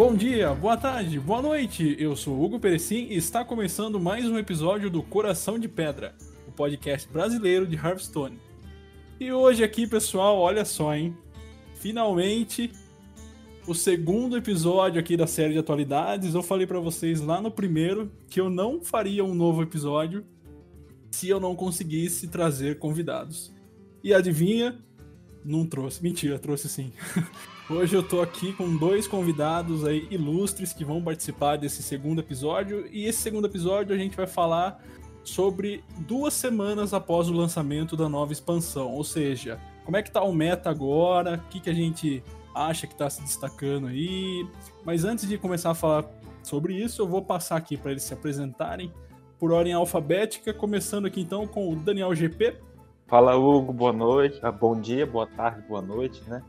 Bom dia, boa tarde, boa noite. Eu sou Hugo Perecim e está começando mais um episódio do Coração de Pedra, o podcast brasileiro de Hearthstone. E hoje aqui, pessoal, olha só, hein? Finalmente o segundo episódio aqui da série de atualidades. Eu falei para vocês lá no primeiro que eu não faria um novo episódio se eu não conseguisse trazer convidados. E adivinha? Não trouxe. Mentira, trouxe sim. Hoje eu tô aqui com dois convidados aí ilustres que vão participar desse segundo episódio. E esse segundo episódio a gente vai falar sobre duas semanas após o lançamento da nova expansão. Ou seja, como é que tá o meta agora, o que, que a gente acha que tá se destacando aí. Mas antes de começar a falar sobre isso, eu vou passar aqui para eles se apresentarem por ordem alfabética, começando aqui então com o Daniel GP. Fala Hugo, boa noite, ah, bom dia, boa tarde, boa noite, né?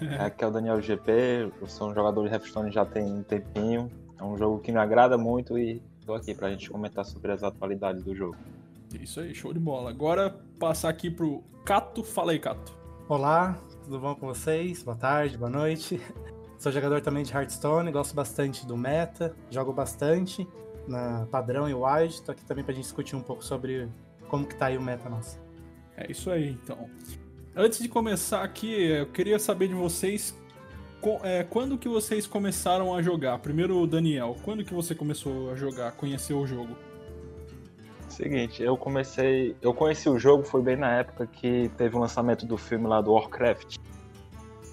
Aqui é o Daniel GP, eu sou um jogador de Hearthstone já tem um tempinho. É um jogo que me agrada muito e estou aqui para a gente comentar sobre as atualidades do jogo. Isso aí, show de bola. Agora passar aqui pro Cato. Fala aí, Cato. Olá, tudo bom com vocês? Boa tarde, boa noite. Sou jogador também de Hearthstone, gosto bastante do meta, jogo bastante na padrão e wild. Tô aqui também pra gente discutir um pouco sobre como que tá aí o meta nosso. É isso aí, então. Antes de começar aqui, eu queria saber de vocês é, quando que vocês começaram a jogar. Primeiro, Daniel, quando que você começou a jogar, conhecer o jogo? Seguinte, eu comecei. Eu conheci o jogo, foi bem na época que teve o lançamento do filme lá do Warcraft.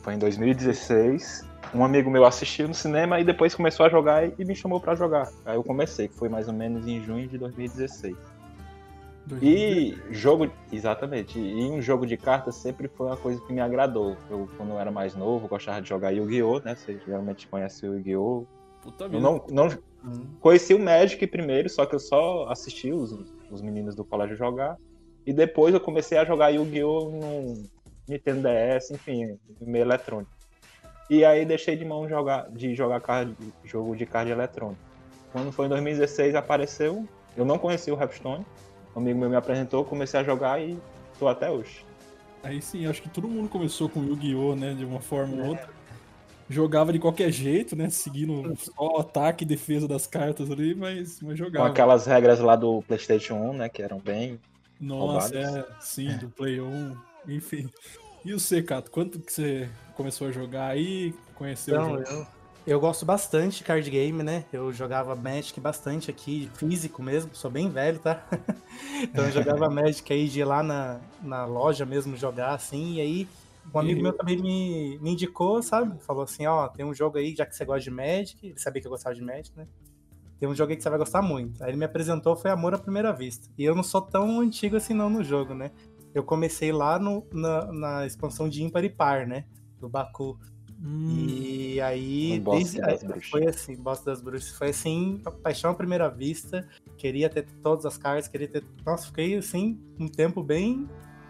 Foi em 2016. Um amigo meu assistiu no cinema e depois começou a jogar e me chamou pra jogar. Aí eu comecei, que foi mais ou menos em junho de 2016. E jogo. Exatamente. E um jogo de cartas sempre foi uma coisa que me agradou. Eu, quando eu era mais novo, gostava de jogar Yu-Gi-Oh!, né? Você geralmente conhece o Yu-Gi-Oh! Puta Eu não, não Hum. conheci o Magic primeiro, só que eu só assisti os, os meninos do colégio jogar. E depois eu comecei a jogar Yu-Gi-Oh! no Nintendo DS, enfim, meio eletrônico. E aí deixei de mão jogar, de jogar card, jogo de card eletrônico. Quando foi em 2016 apareceu, eu não conhecia o Hearthstone. Um amigo meu me apresentou, comecei a jogar e tô até hoje. Aí sim, acho que todo mundo começou com Yu-Gi-Oh, né, de uma forma ou outra. Jogava de qualquer jeito, né, seguindo só o ataque e defesa das cartas ali, mas, mas Com jogava. aquelas regras lá do PlayStation 1, né, que eram bem Nossa, roubadas. é, sim, do Play 1, enfim. E o C, Cato, quanto que você começou a jogar aí, conheceu o Então, jogo? eu, eu gosto bastante de card game, né? Eu jogava Magic bastante aqui, físico mesmo, sou bem velho, tá? então eu jogava Magic aí de ir lá na, na loja mesmo jogar, assim, e aí um amigo E- meu também me, me indicou, sabe? Falou assim, ó, tem um jogo aí, já que você gosta de Magic, ele sabia que eu gostava de Magic, né? Tem um jogo aí que você vai gostar muito. Aí ele me apresentou, foi Amor à Primeira Vista. E eu não sou tão antigo assim não no jogo, né? Eu comecei lá no, na, na expansão de Ímpar e Par, né? Do Baku. Hum, E aí, Um desde, das aí, bruxas. foi assim, boss das bruxas. Foi assim, paixão à primeira vista. Queria ter todas as cartas, queria ter. Nossa, fiquei assim, um tempo bem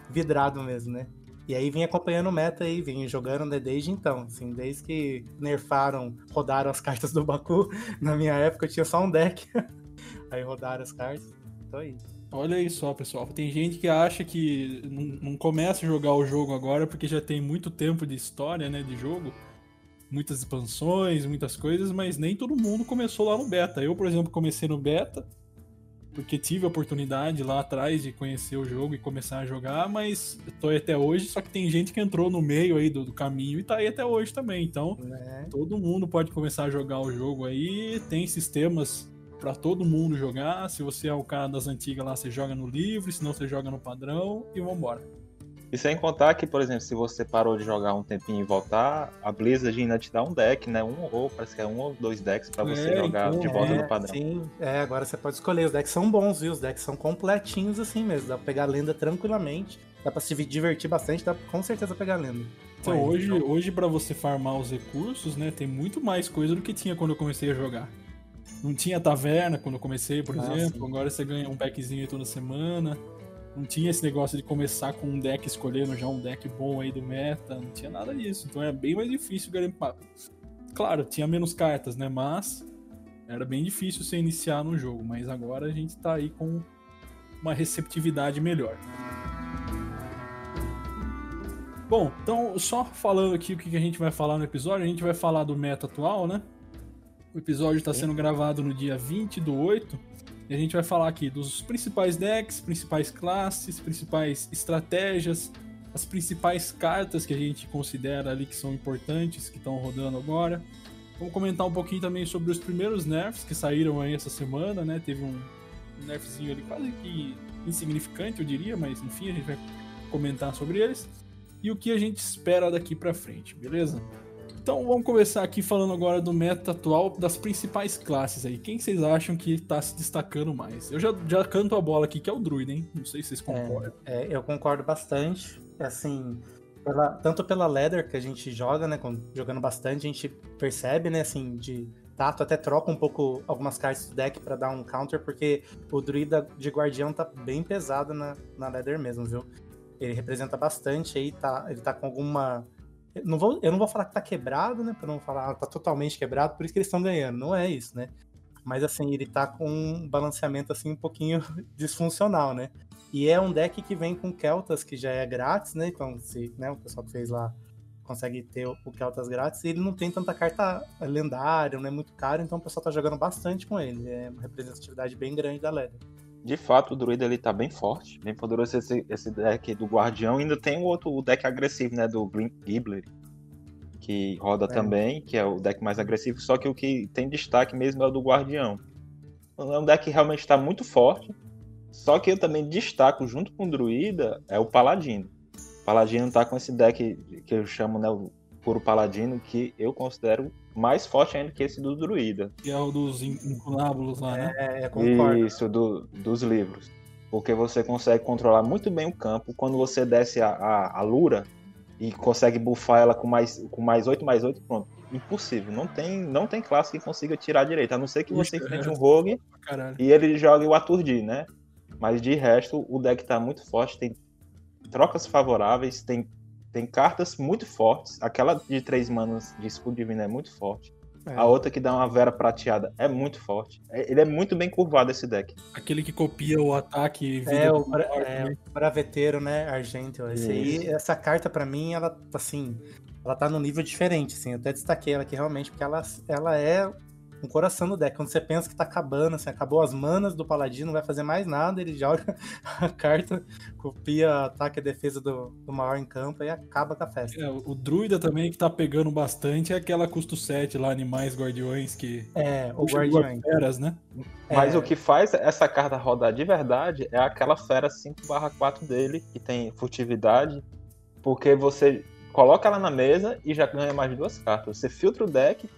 vidrado mesmo, né? E aí vim acompanhando o meta aí, vim jogando né, desde então, assim, desde que nerfaram, rodaram as cartas do Baku. Na minha época eu tinha só um deck. aí rodaram as cartas. Então aí. Olha aí só, pessoal. Tem gente que acha que não, não começa a jogar o jogo agora porque já tem muito tempo de história, né, de jogo. Muitas expansões, muitas coisas, mas nem todo mundo começou lá no beta. Eu, por exemplo, comecei no beta porque tive a oportunidade lá atrás de conhecer o jogo e começar a jogar, mas tô aí até hoje, só que tem gente que entrou no meio aí do, do caminho e tá aí até hoje também. Então, Né? todo mundo pode começar a jogar o jogo aí. Tem sistemas para todo mundo jogar. Se você é o cara das antigas lá, você joga no livre, se não você joga no padrão e vambora. E sem contar que, por exemplo, se você parou de jogar um tempinho e voltar, a Blizzard ainda te dá um deck, né? Um ou parece que é um ou dois decks para você É, jogar então, de volta É, no padrão. Sim, é, agora você pode escolher. Os decks são bons, viu? Os decks são completinhos assim mesmo. Dá pra pegar a lenda tranquilamente. Dá pra se divertir bastante, dá pra com certeza pegar a lenda. Então, hoje, hoje para você farmar os recursos, né, tem muito mais coisa do que tinha quando eu comecei a jogar. Não tinha taverna quando eu comecei, por Ah, exemplo. Agora você ganha um packzinho aí toda semana. Não tinha esse negócio de começar com um deck escolhendo já um deck bom aí do meta. Não tinha nada disso. Então é bem mais difícil garimpar. Claro, tinha menos cartas, né? Mas era bem difícil você iniciar no jogo. Mas agora a gente tá aí com uma receptividade melhor. Bom, então só falando aqui o que que a gente vai falar no episódio, a gente vai falar do meta atual, né? O episódio está sendo gravado no dia 20 do 8 e a gente vai falar aqui dos principais decks, principais classes, principais estratégias, as principais cartas que a gente considera ali que são importantes, que estão rodando agora. Vamos comentar um pouquinho também sobre os primeiros nerfs que saíram aí essa semana, né? Teve um nerfzinho ali quase que insignificante, eu diria, mas enfim, a gente vai comentar sobre eles e o que a gente espera daqui pra frente, beleza? Então vamos começar aqui falando agora do meta atual das principais classes aí. Quem vocês acham que tá se destacando mais? Eu já, já canto a bola aqui, que é o Druid, hein? Não sei se vocês concordam. É, eu concordo bastante. Assim, pela- tanto pela ladder que a gente joga, né? jogando bastante, a gente percebe, né, assim, de tato, até troca um pouco algumas cartas do deck pra dar um counter, porque o druida de guardião tá bem pesado na, na mesmo, viu? Ele representa bastante aí, tá, ele tá com alguma. Não, vou, eu não vou falar que tá quebrado, né? Pra não falar, ah, tá totalmente quebrado, por isso que eles estão ganhando. Não é isso, né? Mas assim, ele tá com um balanceamento assim um pouquinho disfuncional, né? E é um deck que vem com Keltas, que já é grátis, né? Então, se né, o pessoal que fez lá consegue ter o Keltas grátis, ele não tem tanta carta lendária, não é muito caro, então o pessoal tá jogando bastante com ele. É uma representatividade bem grande da Leda. De fato, o druida ele tá bem forte, bem poderoso esse, esse deck do Guardião. Ainda tem o outro o deck agressivo, né? Do Green Gibbler, que roda É. também, que é o deck mais agressivo. Só que o que tem destaque mesmo é o do Guardião. É um deck que realmente está muito forte. Só que eu também destaco, junto com o Druida, é o Paladino. O Paladino tá com esse deck que eu chamo, né? O puro Paladino, que eu considero mais forte ainda que esse do Druida. Que é o dos in- incunábulos lá, né? É, concordo. Isso, do- dos livros. Porque você consegue controlar muito bem o campo. Quando você desce a, a, a Lura e consegue buffar ela com mais, com mais 8, mais 8, pronto. Impossível. Não tem, não tem classe que consiga tirar direito. A não ser que você enfrente é. um rogue Caralho. e ele jogue o aturdir, né? Mas de resto, o deck tá muito forte. Tem trocas favoráveis, tem, tem cartas muito fortes. Aquela de 3 manas de escudo divino é muito forte. É. A outra que dá uma Vera prateada é muito forte. É- Ele é muito bem curvado esse deck. Aquele que copia o ataque e vida É, o, bra- maior é, o Braveteiro, né, Argento. Esse aí, essa carta pra mim, ela, assim, ela tá num nível diferente, assim. Eu até destaquei ela aqui realmente, porque ela, ela é um coração do deck. Quando você pensa que tá acabando, assim, acabou as manas do Paladino, não vai fazer mais nada, ele joga a carta, copia ataque e defesa do, do maior em campo e acaba com a festa. É, o druida também que tá pegando bastante é aquela custo 7 lá, animais guardiões que. É, o duas feras, né? Mas É. o que faz essa carta rodar de verdade é aquela fera 5/4 dele, que tem furtividade, porque você coloca ela na mesa e já ganha mais duas cartas. Você filtra o deck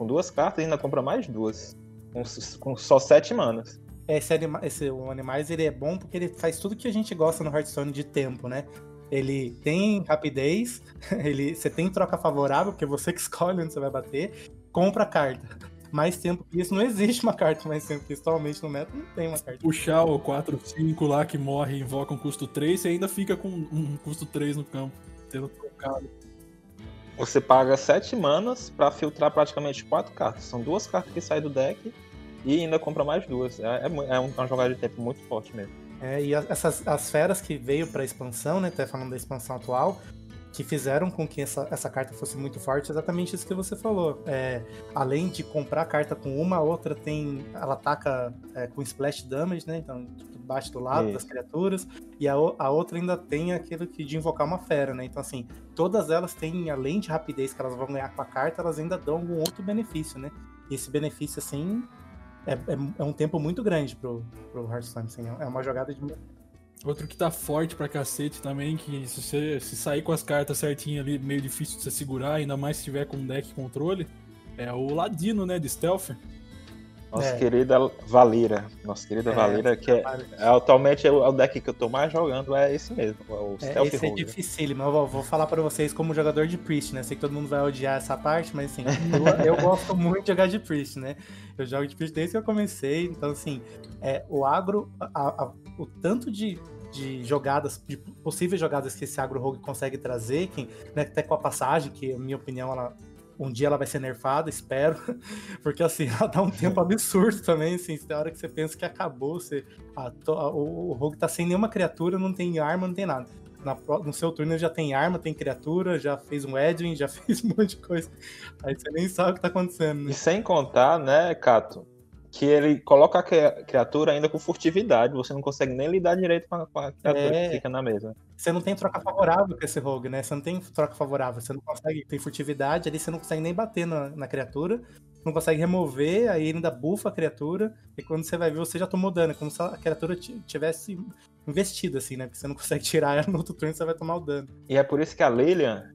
com duas cartas e ainda compra mais duas. Com, com só sete manas. Esse, anima esse o Animais ele é bom porque ele faz tudo que a gente gosta no Hearthstone de tempo, né? Ele tem rapidez, ele, você tem troca favorável, porque você que escolhe onde você vai bater, compra carta. Mais tempo que isso, não existe uma carta mais tempo que isso. Atualmente no meta não tem uma carta. Puxar o 4, 5 lá que morre e invoca um custo 3, você ainda fica com um custo 3 no campo. Tendo trocado. Você paga sete manas pra filtrar praticamente quatro cartas. São duas cartas que saem do deck e ainda compra mais duas. É, é é um- uma jogada de tempo muito forte mesmo. É, e essas as feras que veio pra expansão, né? Até falando da expansão atual, que fizeram com que essa, essa carta fosse muito forte, é exatamente isso que você falou. É, além de comprar a carta com uma, a outra tem. Ela ataca é, com splash damage, né? Então, tipo, bate do lado Isso. das criaturas. E a, a outra ainda tem aquilo que de invocar uma fera, né? Então, assim, todas elas têm, além de rapidez que elas vão ganhar com a carta, elas ainda dão algum outro benefício, né? E esse benefício, assim, é, é, é um tempo muito grande pro, pro Hearthstone, assim, é uma jogada de... Outro que tá forte pra cacete também, que se você se sair com as cartas certinho ali, meio difícil de você segurar, ainda mais se tiver com deck controle, é o Ladino, né, de Stealth. Nossa É. querida Valira. Nossa querida É, Valira, que é, é atualmente é o é o deck que eu tô mais jogando, é esse mesmo, é o É, Stealth esse é Rogue. dificílimo. Eu vou, vou falar pra vocês como jogador de Priest, né? Sei que todo mundo vai odiar essa parte, mas assim, eu, eu gosto muito de jogar de Priest, né? Eu jogo de Priest desde que eu comecei, então assim, é, o agro, a- a- o tanto de, de jogadas, de possíveis jogadas que esse agro rogue consegue trazer, que, né, até com a passagem, que, na minha opinião, ela, um dia ela vai ser nerfada, espero, porque assim, ela dá um tempo absurdo também, assim, na hora que você pensa que acabou, você, a to- a- o, o rogue tá sem nenhuma criatura, não tem arma, não tem nada. Na no seu turno já tem arma, tem criatura, já fez um Edwin, já fez um monte de coisa. Aí você nem sabe o que tá acontecendo, né? E sem contar, né, Cato, que ele coloca a cria- criatura ainda com furtividade, você não consegue nem lidar direito com a, com a criatura É. que fica na mesa. Você não tem troca favorável com esse rogue, né? Você não tem troca favorável, você não consegue, tem furtividade, ali você não consegue nem bater na, na criatura, não consegue remover, aí ele ainda bufa a criatura, e quando você vai ver, você já tomou dano, é como se a criatura ti- tivesse investido, assim, né? Porque você não consegue tirar ela no outro turno, você vai tomar o dano. E é por isso que a Lilian,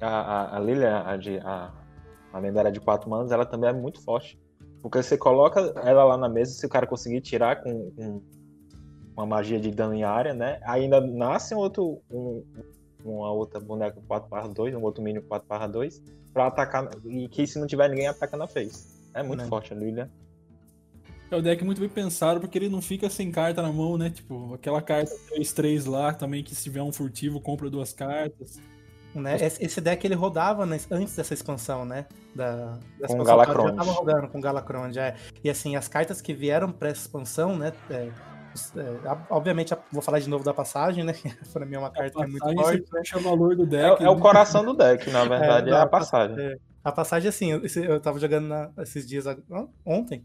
a, a, a Lilian, a, de, a, a lendária de 4 manos, ela também é muito forte. Porque você coloca ela lá na mesa, se o cara conseguir tirar com, com uma magia de dano em área, né? Ainda nasce um outro, um, uma outra boneca 4/2, um outro mínimo 4/2, pra atacar. E que se não tiver ninguém, ataca na face. É muito Né. forte a Lilian. É o deck muito bem pensado, porque ele não fica sem carta na mão, né? Tipo, aquela carta 3-3 lá também, que se tiver um furtivo, compra duas cartas. Né? Esse deck ele rodava antes dessa expansão, né? Da, da Com expansão Galacrond. Já tava rodando com Galacrond, é. E assim, as cartas que vieram pra essa expansão, né? é, é, obviamente, vou falar de novo da passagem, né? pra mim é uma carta que é muito forte. você fecha o valor do É, deck. é o né? coração do deck, na verdade, é, a passagem. é, a passagem, assim, eu, eu tava jogando na- esses dias ontem.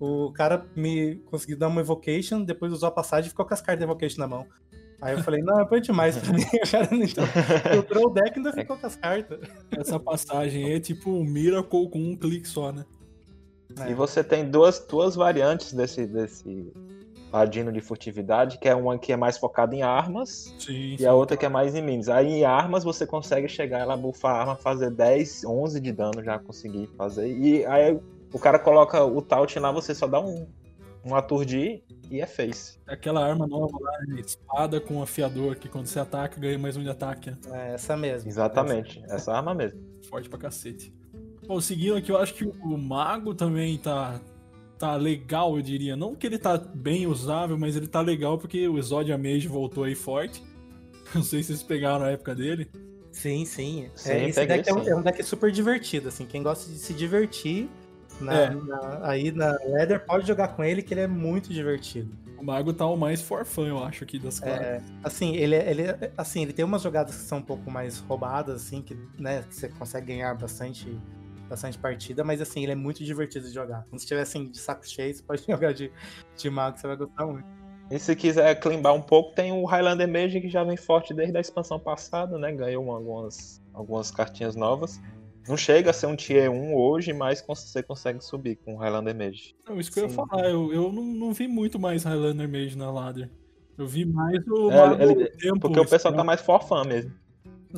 O cara me conseguiu dar uma evocation, depois usou a passagem e ficou com as cartas de evocation na mão. Aí eu falei, não, é demais pra mim. O cara não então, filtrou o deck e ainda ficou com as cartas. Essa passagem aí é tipo um Miracle com um clique só, né? É. E você tem duas, duas variantes desse, desse ladino de furtividade, que é uma que é mais focada em armas Sim. e a outra que é mais em minis. Aí em armas você consegue chegar ela bufar a arma, fazer 10, 11 de dano já conseguir fazer. E aí o cara coloca o Taut lá, você só dá um, um aturdir e é face. Aquela arma nova lá, né? espada com afiador, que quando você ataca, ganha mais um de ataque. né? É essa mesmo. Exatamente, essa arma mesmo. Forte pra cacete. Bom, seguindo aqui, eu acho que o mago também tá, tá legal, eu diria. Não que ele tá bem usável, mas ele tá legal porque o Exodia Mage voltou aí forte. Não sei se vocês pegaram a época dele. Sim, sim. Sim, É, esse peguei, deck é um, sim. é um deck super divertido, assim. Quem gosta de se divertir na- É. na- aí na Leather pode jogar com ele, que ele é muito divertido. O mago tá o mais forfã, eu acho, aqui das classes. É, assim, ele, ele, assim, ele tem umas jogadas que são um pouco mais roubadas, assim, que, né, que você consegue ganhar bastante, bastante partida, mas assim, ele é muito divertido de jogar. Quando você estiver assim, de saco cheio, você pode jogar de, de mago, você vai gostar muito. E se quiser climbar um pouco, tem o Highlander Mage que já vem forte desde a expansão passada, né? Ganhou uma- algumas, algumas cartinhas novas. Não chega a ser um tier 1 hoje, mas você consegue subir com o Highlander Mage. Não, isso que eu ia Sim. falar, eu, eu não, não vi muito mais Highlander Mage na ladder. Eu vi mais o É, mago ele- tempo. Porque o pessoal tá mais for fã mesmo.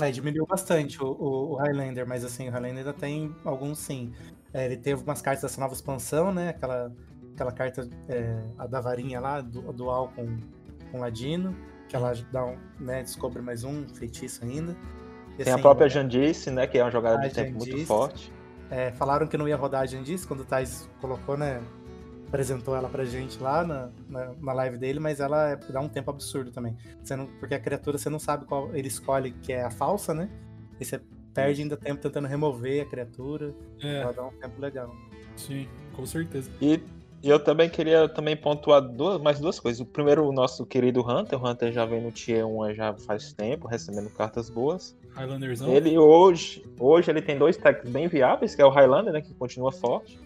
É, diminuiu bastante o, o, o Highlander, mas assim, o Highlander ainda tem alguns sim. É, ele teve umas cartas dessa nova expansão, né? Aquela, aquela carta, é, a da varinha lá, du- dual com, com Ladino, que ela dá um, né, descobre mais um feitiço ainda. Tem a própria Jandice, né? Que é uma jogada de tempo muito forte. é, falaram que não ia rodar a Jandice quando o Thais colocou, né? Apresentou ela pra gente lá na, na, na live dele, mas ela é- dá um tempo absurdo também. Você não, porque a criatura você não sabe qual ele escolhe que é a falsa, né? E você perde ainda tempo tentando remover a criatura. É, Ela dá um tempo legal. sim, com certeza. E, e eu também queria também pontuar duas, mais duas coisas. O primeiro, o nosso querido Hunter. O Hunter já vem no Tier 1 já faz tempo, recebendo cartas boas. Highlanderzão. Ele hoje, hoje ele tem dois decks bem viáveis, que é o Highlander, né, que continua forte,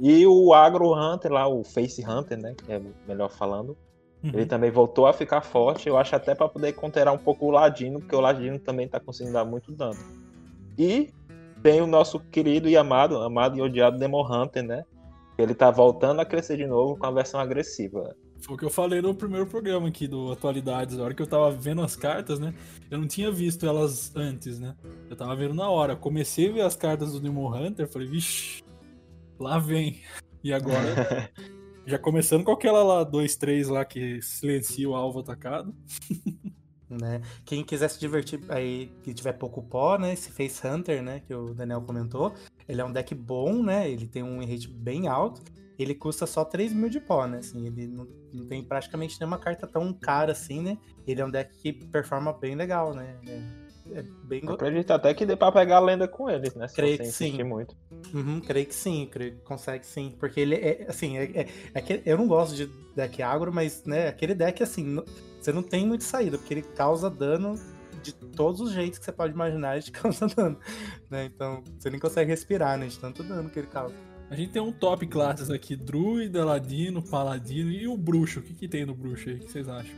e o Agro Hunter lá, o Face Hunter, né, que é melhor falando. Uhum. Ele também voltou a ficar forte, eu acho até para poder conterar um pouco o Ladino, porque o Ladino também tá conseguindo dar muito dano. E tem o nosso querido e amado, amado e odiado Demon Hunter, né? Ele tá voltando a crescer de novo com a versão agressiva. Foi o que eu falei no primeiro programa aqui do Atualidades. A hora que eu tava vendo as cartas, né? Eu não tinha visto elas antes, né? Eu tava vendo na hora. Comecei a ver as cartas do Demon Hunter, falei, vixi, lá vem. E agora, já começando com aquela lá, 2-3 lá que silencia o alvo atacado. né? Quem quiser se divertir aí, que tiver pouco pó, né? Esse Face Hunter, né? Que o Daniel comentou. Ele é um deck bom, né? Ele tem um rate bem alto. Ele custa só 3 mil de pó, né? Assim, ele não, não tem praticamente nenhuma carta tão cara assim, né? Ele é um deck que performa bem legal, né? É, é bem Eu acredito até que dê pra pegar a lenda com eles, né? Se Creio que sim. muito. Uhum, creio que sim, creio que consegue sim. Porque ele é, assim, é, é- é que eu não gosto de deck agro, mas, né, aquele deck, assim, não- você não tem muito saída, porque ele causa dano de todos os jeitos que você pode imaginar, ele te causa dano, né? Então, você nem consegue respirar, né, de tanto dano que ele causa. A gente tem um top classes aqui: Druida, Ladino, Paladino e o Bruxo. O que, que tem no Bruxo aí? O que vocês acham?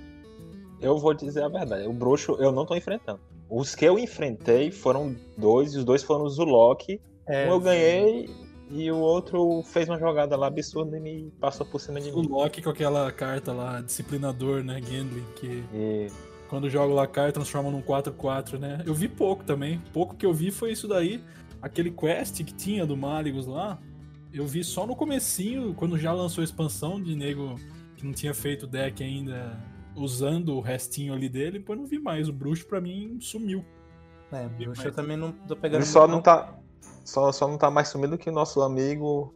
Eu vou dizer a verdade. O bruxo eu não tô enfrentando. Os que eu enfrentei foram dois, e os dois foram o Zulok. É, um eu ganhei e o outro fez uma jogada lá absurda e me passou por cima de O mim. Loki com aquela carta lá, disciplinador, né? Gambling, que E quando joga o Lacar transforma num 4-4, né? Eu vi pouco também. Pouco que eu vi foi isso daí. Aquele quest que tinha do Maligos lá, eu vi só no comecinho, quando já lançou a expansão de nego que não tinha feito deck ainda, usando o restinho ali dele, depois não vi mais. O bruxo pra mim sumiu. É, Viu, bruxo eu também não tô pegando ele só muito, não tá. Só, só não tá mais sumido que o nosso amigo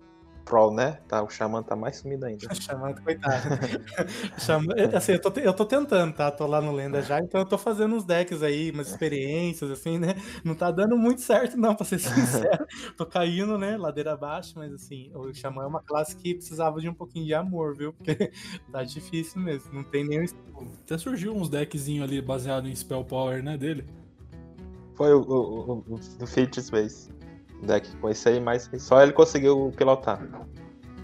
Pro, né? Tá, o Xamã tá mais sumido ainda. Chamando, coitado. Chama... Assim, eu tô, eu tô tentando, tá? Tô lá no Lenda já, então eu tô fazendo uns decks aí, umas experiências, assim, né? Não tá dando muito certo, não, pra ser sincero. tô caindo, né? Ladeira abaixo, mas assim, o Xamã é uma classe que precisava de um pouquinho de amor, viu? Porque tá difícil mesmo, não tem nenhum. Até surgiu uns deckzinho ali baseado em Spell Power, né, dele. Foi o, o, o, o do Fate Space. Deck com esse aí, mas só ele conseguiu pilotar.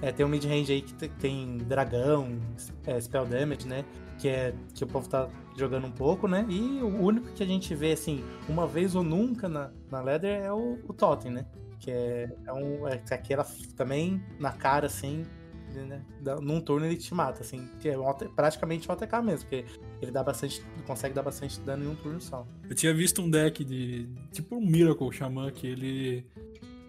É, tem um mid-range aí que te- tem dragão, é, spell damage, né? Que é que o povo tá jogando um pouco, né? E o único que a gente vê, assim, uma vez ou nunca na, na Leather é o, o Totem, né? Que é, é, um, é aquela também na cara, assim, né? Dá- Num turno ele te mata, assim, é um AT praticamente um ATK mesmo, porque ele dá bastante, consegue dar bastante dano em um turno só. Eu tinha visto um deck de. Tipo um Miracle Xamã, que ele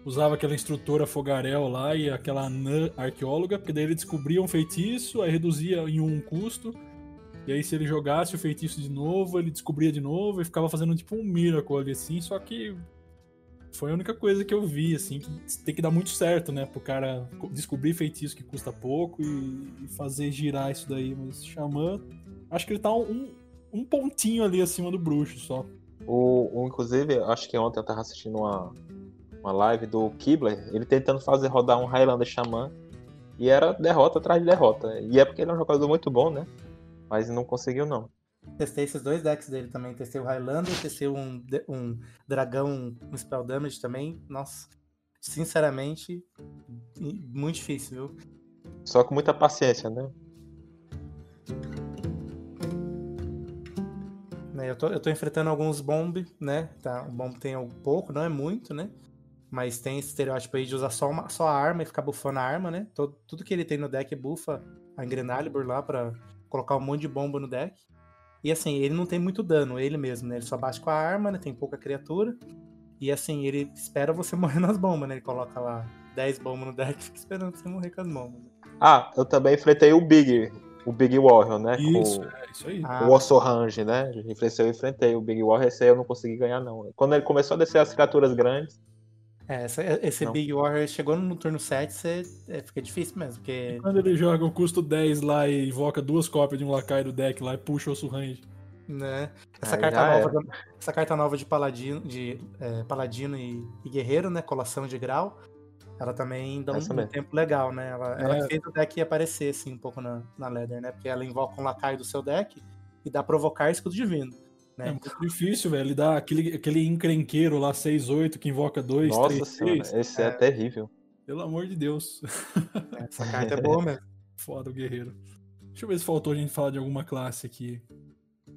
usava aquela instrutora Fogarel lá e aquela anã arqueóloga, porque daí ele descobria um feitiço, aí reduzia em um custo. E aí, se ele jogasse o feitiço de novo, ele descobria de novo e ficava fazendo tipo um Miracle ali assim. Só que foi a única coisa que eu vi, assim, que tem que dar muito certo, né? Pro cara co- descobrir feitiço que custa pouco e, e fazer girar isso daí. Mas Xamã, acho que ele tá um, um pontinho ali acima do bruxo só. O, o, inclusive, acho que ontem eu tava assistindo uma, uma live do Kibler, ele tentando fazer rodar um Highlander Xamã. E era derrota atrás de derrota. E é porque ele é um jogador muito bom, né? Mas não conseguiu, não. Testei esses dois decks dele também. Testei o Highlander, testei um, um dragão, um Spell Damage também. Nossa, sinceramente, muito difícil, viu? Só com muita paciência, né? Né, Eu tô, eu tô enfrentando alguns bomb, né? Tá, o bomb tem um pouco, não é muito, né? Mas tem esse estereótipo aí de usar só, uma, só a arma e ficar bufando a arma, né? Todo, tudo que ele tem no deck bufa a Engrenalibur lá pra colocar um monte de bomba no deck. E assim, ele não tem muito dano, ele mesmo, né? Ele só bate com a arma, né? Tem pouca criatura. E assim, ele espera você morrer nas bombas, né? Ele coloca lá 10 bombas no deck e fica esperando você morrer com as bombas. Ah, eu também enfrentei o Big, o Big Warrior, né? Isso, Com é isso aí. Ah, o Ossorange, né? Enfrentei, eu enfrentei o Big Warrior, esse aí eu não consegui ganhar, não. Quando ele começou a descer as criaturas grandes, é, essa- esse Não. Big Warrior chegou no turno 7, você, é, fica difícil mesmo, porque Quando ele joga o custo 10 lá e invoca duas cópias de um lacaio do deck lá e puxa o Surrange. né? Essa Aí carta nova, essa carta nova de paladino, de é, paladino e, e guerreiro, né? Colação de grau. Ela também dá um, Essa um mesmo. tempo legal, né? Ela, ela É. que fez o deck aparecer assim um pouco na, na Leather, né? Porque ela invoca um lacaio do seu deck e dá provocar escudo divino. É Né? muito difícil, velho. Ele dá aquele, aquele encrenqueiro lá, 6-8, que invoca 2, nossa 3, senhora, 6. esse é. terrível. Pelo amor de Deus. Essa carta é boa mesmo. Foda o guerreiro. Deixa eu ver se faltou a gente falar de alguma classe aqui.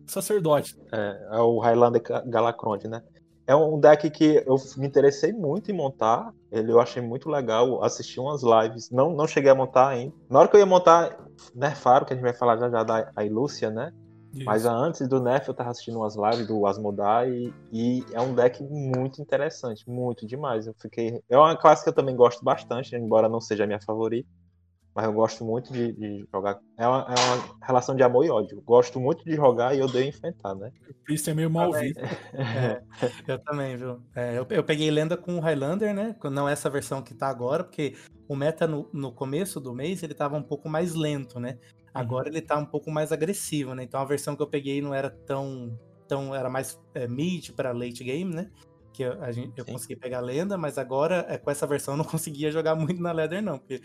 Sacerdote. É, é o Highlander Ga- Galacronde, né? É um deck que eu me interessei muito em montar. Ele eu achei muito legal. Assisti umas lives. Não, não cheguei a montar ainda. Na hora que eu ia montar, nerfaram, que a gente vai falar já já da Ilúcia, né? Isso. Mas antes do Nerf eu tava assistindo umas lives do Asmodai e, e é um deck muito interessante, muito demais. Eu fiquei. É uma classe que eu também gosto bastante, embora não seja a minha favorita. Mas eu gosto muito de, de jogar. É uma, é uma relação de amor e ódio. Gosto muito de jogar e odeio enfrentar, né? O Priest é meio mal visto. É, eu também, viu? É, eu, eu peguei lenda com o Highlander, né? Não essa versão que tá agora, porque o meta no, no começo do mês ele tava um pouco mais lento, né? Agora ele tá um pouco mais agressivo, né? Então a versão que eu peguei não era tão. tão era mais é, mid para late game, né? Que eu, a gente, eu Sim. consegui pegar lenda, mas agora é, com essa versão eu não conseguia jogar muito na Leather, não. Porque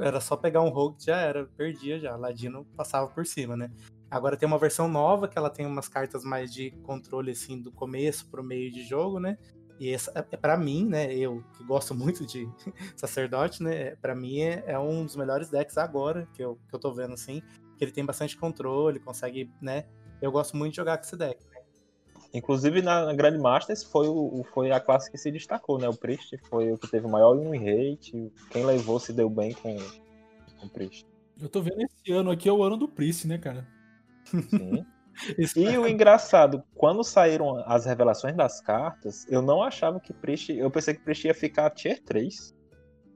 era só pegar um rogue já era, perdia já. Ladino passava por cima, né? Agora tem uma versão nova que ela tem umas cartas mais de controle assim do começo pro meio de jogo, né? E essa é para mim, né? Eu que gosto muito de sacerdote, né? Para mim é, é um dos melhores decks agora que eu, que eu tô vendo assim, que ele tem bastante controle, consegue, né? Eu gosto muito de jogar com esse deck. Inclusive na, na Grandmasters foi, o, o- foi a classe que se destacou, né? O Priest foi o que teve o maior win rate. Quem levou se deu bem com, com o Priest. Eu tô vendo esse ano aqui é o ano do Priest, né, cara? Sim. E o engraçado, quando saíram as revelações das cartas, eu não achava que Priest. Eu pensei que Priest ia ficar tier 3.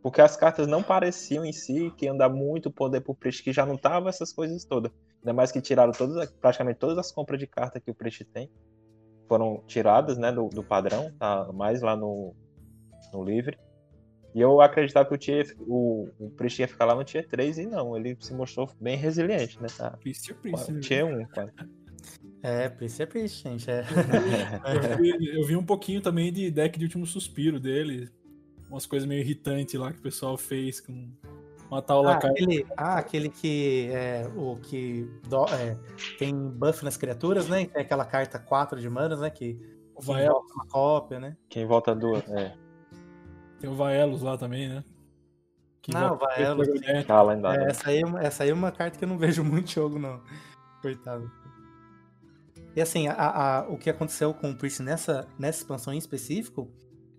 Porque as cartas não pareciam em si que ia dar muito poder pro Priest, que já não tava essas coisas todas. Ainda mais que tiraram todas, praticamente todas as compras de carta que o Priest tem. Foram tiradas, né, do, do padrão, tá mais lá no, no livre. E eu acreditava que o, tier, o, o Priest ia ficar lá no tier 3 e não, ele se mostrou bem resiliente, né? Tá, Priest é Priest. tier 1, quase. É, Priest é Priest, gente. É. Eu vi, eu vi um pouquinho também de deck de último suspiro dele. Umas coisas meio irritantes lá que o pessoal fez com uma tal Ah, lacaio. aquele, ah, aquele que é o que do- é, tem buff nas criaturas, né? Tem aquela carta 4 de manas, né? Que, O que Vael, invoca uma cópia, né? Quem volta duas. É, tem o Vaelos lá também, né? Que Não, volta- o Vaelos, sim. É, lendário. Essa, aí, é uma- essa aí é uma carta que eu não vejo muito jogo, não. Coitado. E assim, a- a- o que aconteceu com o Priest nessa, nessa expansão em específico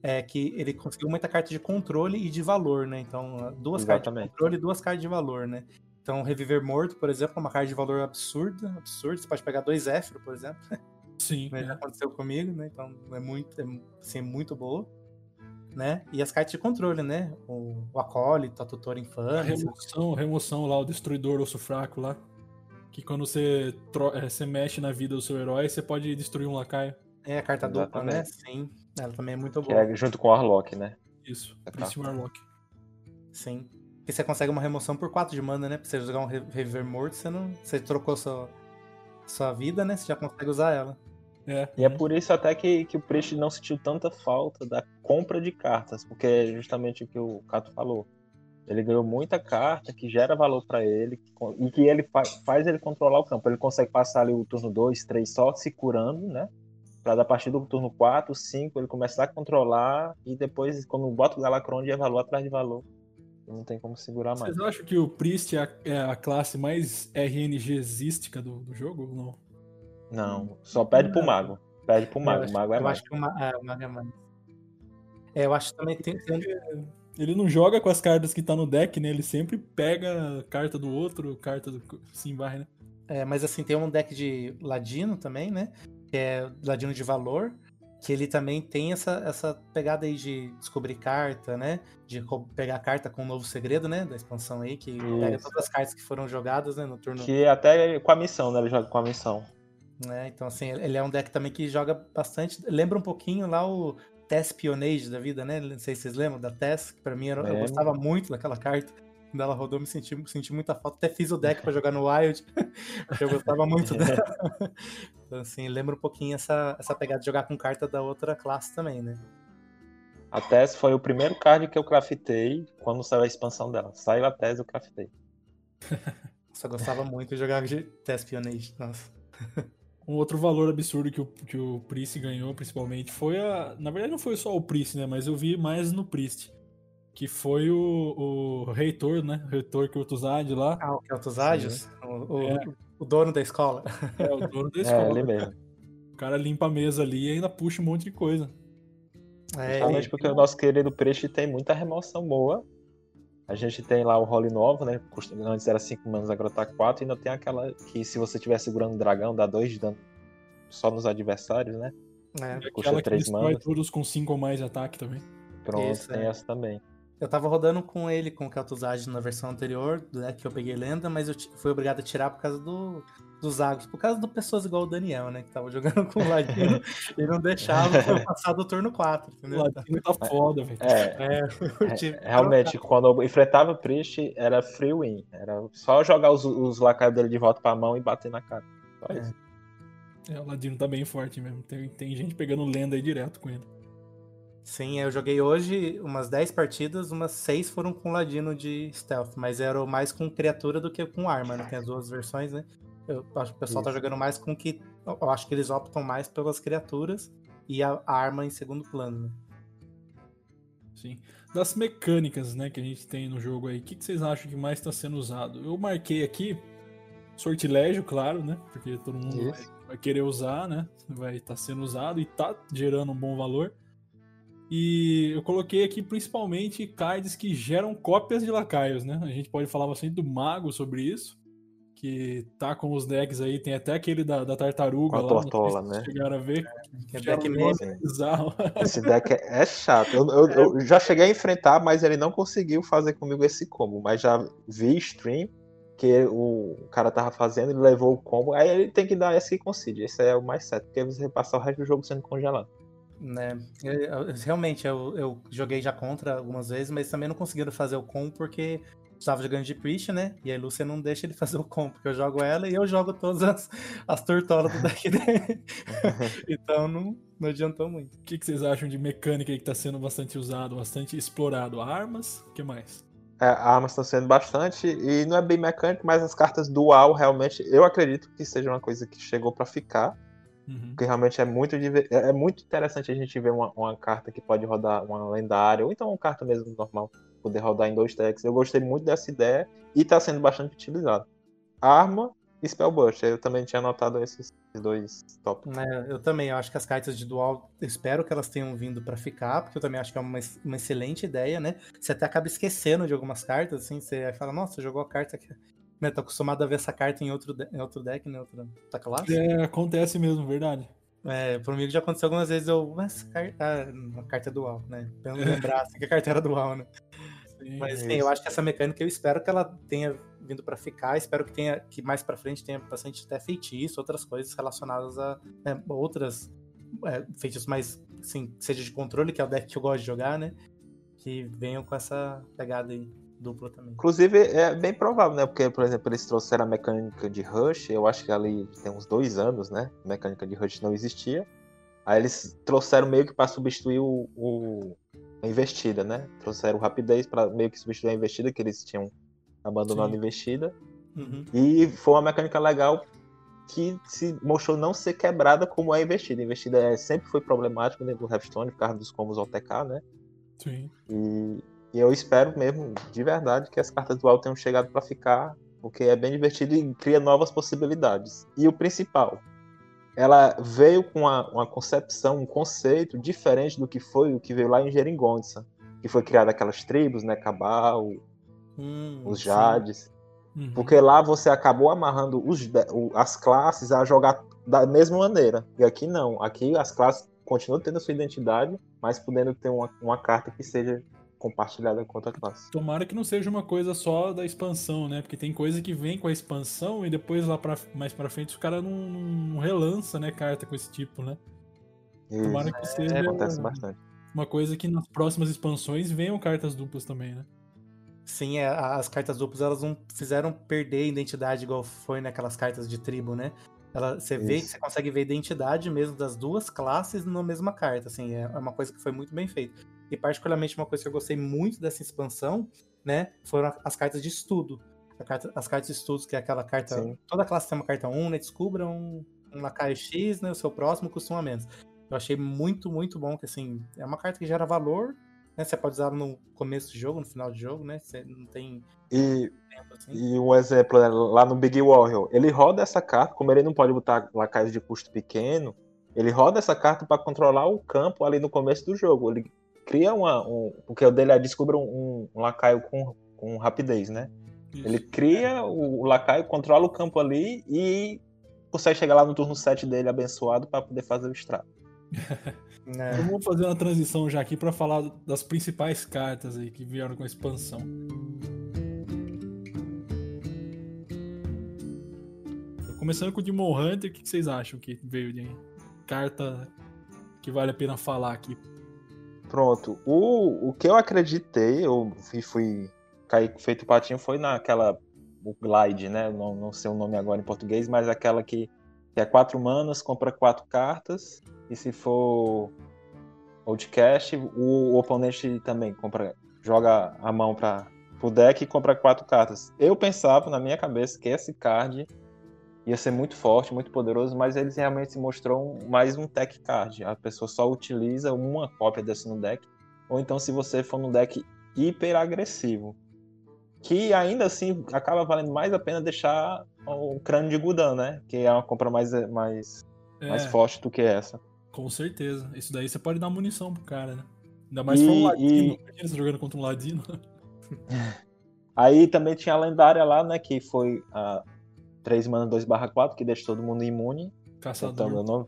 é que ele conseguiu muita carta de controle e de valor, né? Então, duas cartas de Exatamente. controle e duas cartas de valor, né? Então, Reviver Morto, por exemplo, é uma carta de valor absurda, absurda. Você pode pegar dois Éfiro, por exemplo. sim. né? Já é. aconteceu comigo, né? Então é muito, é, assim, muito boa. Né? E as cartas de controle, né? O, o Acólito, a Tutora A Infame. remoção, remoção lá, o destruidor osso fraco lá. Que quando você, tro- é, você mexe na vida do seu herói, você pode destruir um lacaio. É a carta dupla, né? Sim. Ela também é muito Que boa. é junto com o Arlok, né? Isso, Tá. Priest Warlock. Sim. E você consegue uma remoção por 4 de mana, né? Pra você jogar um Re- Reviver Morto, você não. Você trocou sua, sua vida, né? Você já consegue usar ela. É. E é por isso até que, que o Priest não sentiu tanta falta da compra de cartas, porque é justamente o que o Cato falou. Ele ganhou muita carta que gera valor pra ele e que ele fa- faz ele controlar o campo. Ele consegue passar ali o turno 2, 3 só se curando, né? Pra da partir do turno 4, 5, ele começar a controlar e depois, quando bota o Galacron, é valor atrás de valor. Não tem como segurar mais. Vocês acham que o Priest é a, é a classe mais RNGzística do, do jogo ou não? Não, só pede pro mago. Pede pro mago. eu O mago é eu mais. acho que o ma- é, o mago é mais. É, eu acho que também tem. tem Ele não joga com as cartas que tá no deck, né? Ele sempre pega a carta do outro, carta do. Sim, vai, né? É, mas assim, tem um deck de Ladino também, né? Que é Ladino de valor. Que ele também tem essa, essa pegada aí de descobrir carta, né? De pegar carta com um novo segredo, né? Da expansão aí, que pega Isso. todas as cartas que foram jogadas, né? No turno. Que até com a missão, né? Ele joga com a missão. né? Então, assim, ele é um deck também que joga bastante. Lembra um pouquinho lá o Tess Pionage da vida, né? Não sei se vocês lembram da Tess, que pra mim era- eu gostava muito daquela carta. Quando ela rodou, me senti, senti muita falta. Até fiz o deck pra jogar no Wild, porque eu gostava muito dela. Então, assim, lembra um pouquinho essa, essa pegada de jogar com carta da outra classe também, né? A Tess foi o primeiro card que eu craftei quando saiu a expansão dela. Saiu a Tess, eu craftei. Só gostava muito de jogar de Tess Pionage. Nossa. Um outro valor absurdo que o, que o Priest ganhou, principalmente, foi a. Na verdade, não foi só o Priest, né? Mas eu vi mais no Priest. Que foi o, o reitor, né? O reitor Kurtuzad lá. Ah, o Keltos Ágios? O, o- É. o dono da escola. É o dono da É, escola. ele mesmo. O cara limpa a mesa ali e ainda puxa um monte de coisa. É, Justamente porque o nosso querido Preste tem muita remoção boa. A gente tem lá o role novo, né? Custa- Antes era 5 manos, agora tá 4. E ainda tem aquela que se você estiver segurando o dragão, dá 2 de dano só nos adversários, né? é. Custa Aquela que três destrói manas. todos com 5 ou mais de ataque também. Pronto, Isso, tem é. essa também. Eu tava rodando com ele com Kel'Thuzad na versão anterior, do deck que eu peguei lenda, mas eu fui obrigado a tirar por causa do, dos Agros, por causa de pessoas igual o Daniel, né? Que tava jogando com o Ladino e não deixava eu passar do turno 4, O entendeu? Ladino tá foda, velho. É, É, que realmente, quando eu enfrentava o Priest, era free win. Era só jogar os, os lacaios dele de volta pra mão e bater na cara. Só É. isso. É, o Ladino tá bem forte mesmo. Tem, tem gente pegando lenda aí direto com ele. Sim, eu joguei hoje umas 10 partidas, umas 6 foram com Ladino de stealth, mas era mais com criatura do que com arma, né? Tem as duas versões, né? Eu acho que o pessoal tá Isso. jogando mais com que. Eu acho que eles optam mais pelas criaturas e a a arma em segundo plano, né? Sim. Das mecânicas, né, que a gente tem no jogo aí, o que, que vocês acham que mais está sendo usado? Eu marquei aqui sortilégio, claro, né? Porque todo mundo vai, vai querer usar, né? Vai estar sendo usado e tá gerando um bom valor. E eu coloquei aqui principalmente cards que geram cópias de lacaios, né? A gente pode falar bastante do mago sobre isso. Que tá com os decks aí, tem até aquele da, da tartaruga Com a tortola, se né? vocês Chegaram a ver. Que é Gera deck um meme. negócio bizarro. Esse deck é, é chato. Eu, eu- eu já cheguei a enfrentar, mas ele não conseguiu fazer comigo esse combo. Mas já vi stream que o cara tava fazendo, ele levou o combo. Aí ele tem que dar esse que concede. Esse é o mais certo, porque você vai passar o resto do jogo sendo congelado. Né? Eu- eu- realmente, eu, eu joguei já contra algumas vezes, mas também não conseguiram fazer o com porque estava jogando de Priest, né? E a Lúcia não deixa ele fazer o com, porque eu jogo ela e eu jogo todas as, as tortolas do deck dele. então não, não adiantou muito. O que, que vocês acham de mecânica aí que tá sendo bastante usado, bastante explorado? Armas? O que mais? É, a arma está sendo bastante, e não é bem mecânico, mas as cartas dual realmente, eu acredito que seja uma coisa que chegou para ficar. Uhum. Porque realmente é muito, é é muito interessante a gente ver uma, uma carta que pode rodar uma lendária, ou então uma carta mesmo normal, poder rodar em dois decks. Eu gostei muito dessa ideia e está sendo bastante utilizado. Arma e Spellbuster, eu também tinha anotado esses dois tópicos. Né, eu também eu acho que as cartas de dual, eu espero que elas tenham vindo pra ficar, porque eu também acho que é uma, uma excelente ideia, né? Você até acaba esquecendo de algumas cartas, assim, você fala, nossa, jogou a carta que. Né, tô acostumado a ver essa carta em outro, de- em outro deck, né? Outra, outra classe. É, acontece mesmo, verdade. É, comigo já aconteceu algumas vezes, eu. Mas essa carta. Ah, uma carta é dual, né? Pra eu não lembrar assim, que a carta era dual, né? Sim. Mas sim, isso. eu acho que essa mecânica eu espero que ela tenha vindo pra ficar. Espero que tenha que mais pra frente tenha bastante até feitiço, outras coisas relacionadas a né, outras é, feitiços mais assim, seja de controle, que é o deck que eu gosto de jogar, né? Que venham com essa pegada aí dupla também. Inclusive, é bem provável, né? Porque, por exemplo, eles trouxeram a mecânica de Rush, eu acho que ali tem uns dois anos, né? A mecânica de Rush não existia. Aí eles trouxeram meio que para substituir o, o- a investida, né? Trouxeram rapidez para meio que substituir a investida, que eles tinham abandonado Sim. a investida. Uhum. E foi uma mecânica legal que se mostrou não ser quebrada como é a investida. A investida é- sempre foi problemática dentro do Hearthstone, por causa dos combos OTK, né? Sim. E, e eu espero mesmo, de verdade, que as cartas dual tenham chegado para ficar, porque é bem divertido e cria novas possibilidades. E o principal, ela veio com uma, uma concepção, um conceito diferente do que foi o que veio lá em Geringonça, que foi criada aquelas tribos, né, Cabal, Hum, os. Jades. Uhum. Porque lá você acabou amarrando os as classes a jogar da mesma maneira. E aqui não. Aqui as classes continuam tendo a sua identidade, mas podendo ter uma, uma carta que seja compartilhada com outra classe. Tomara que não seja uma coisa só da expansão, né? Porque tem coisa que vem com a expansão e depois lá pra, mais pra frente os caras não, não relança, né, carta com esse tipo, né? Tomara que seja Acontece bastante. uma coisa que nas próximas expansões venham cartas duplas também, né? Sim, é, as cartas duplas elas não fizeram perder a identidade igual foi naquelas cartas de tribo, né? Ela, você vê que Isso. você consegue ver a identidade mesmo das duas classes na mesma carta, assim, é é uma coisa que foi muito bem feita. E particularmente uma coisa que eu gostei muito dessa expansão, né, foram as cartas de estudo. Carta- as cartas de estudos, que é aquela carta, Sim. toda classe tem uma carta 1, né, descubra um, um lacaio X, né, o seu próximo costuma menos. Eu achei muito, muito bom, que assim, é uma carta que gera valor, né, você pode usar no começo do jogo, no final do jogo, né, você não tem E, tempo, assim. e um exemplo, né, lá no Big Warrior, ele roda essa carta, como ele não pode botar lacaios de custo pequeno, ele roda essa carta para controlar o campo ali no começo do jogo. Ele cria uma. Um, porque o dele é descobre um, um lacaio com, com rapidez, né? Isso. Ele cria o, o lacaio, controla o campo ali e consegue chegar lá no turno 7 dele abençoado para poder fazer o estrago. É. Então vamos fazer uma transição já aqui pra falar das principais cartas aí que vieram com a expansão. Começando com o Demon Hunter, o que que vocês acham que veio de carta que vale a pena falar aqui? Pronto. O, o que eu acreditei, eu fui, fui cair feito patinho, foi naquela. O Glide, né? Não, não sei o nome agora em português, mas aquela que, que é quatro manas, compra quatro cartas. E se for Outcast, o, o oponente também compra, joga a mão para o deck e compra quatro cartas. Eu pensava na minha cabeça que esse card ia ser muito forte, muito poderoso, mas eles realmente se mostrou mais um tech card. A pessoa só utiliza uma cópia desse no deck, ou então se você for num deck hiper agressivo, que ainda assim acaba valendo mais a pena deixar o crânio de Gudan, né? Que é uma compra mais, mais, mais É, forte do que essa. com certeza. Isso daí você pode dar munição pro cara, né? Ainda mais E- se for um ladino. e- jogando contra um ladino. Aí também tinha a lendária lá, né? Que foi a 3 mana 2 4, que deixa todo mundo imune. Caçador. Então,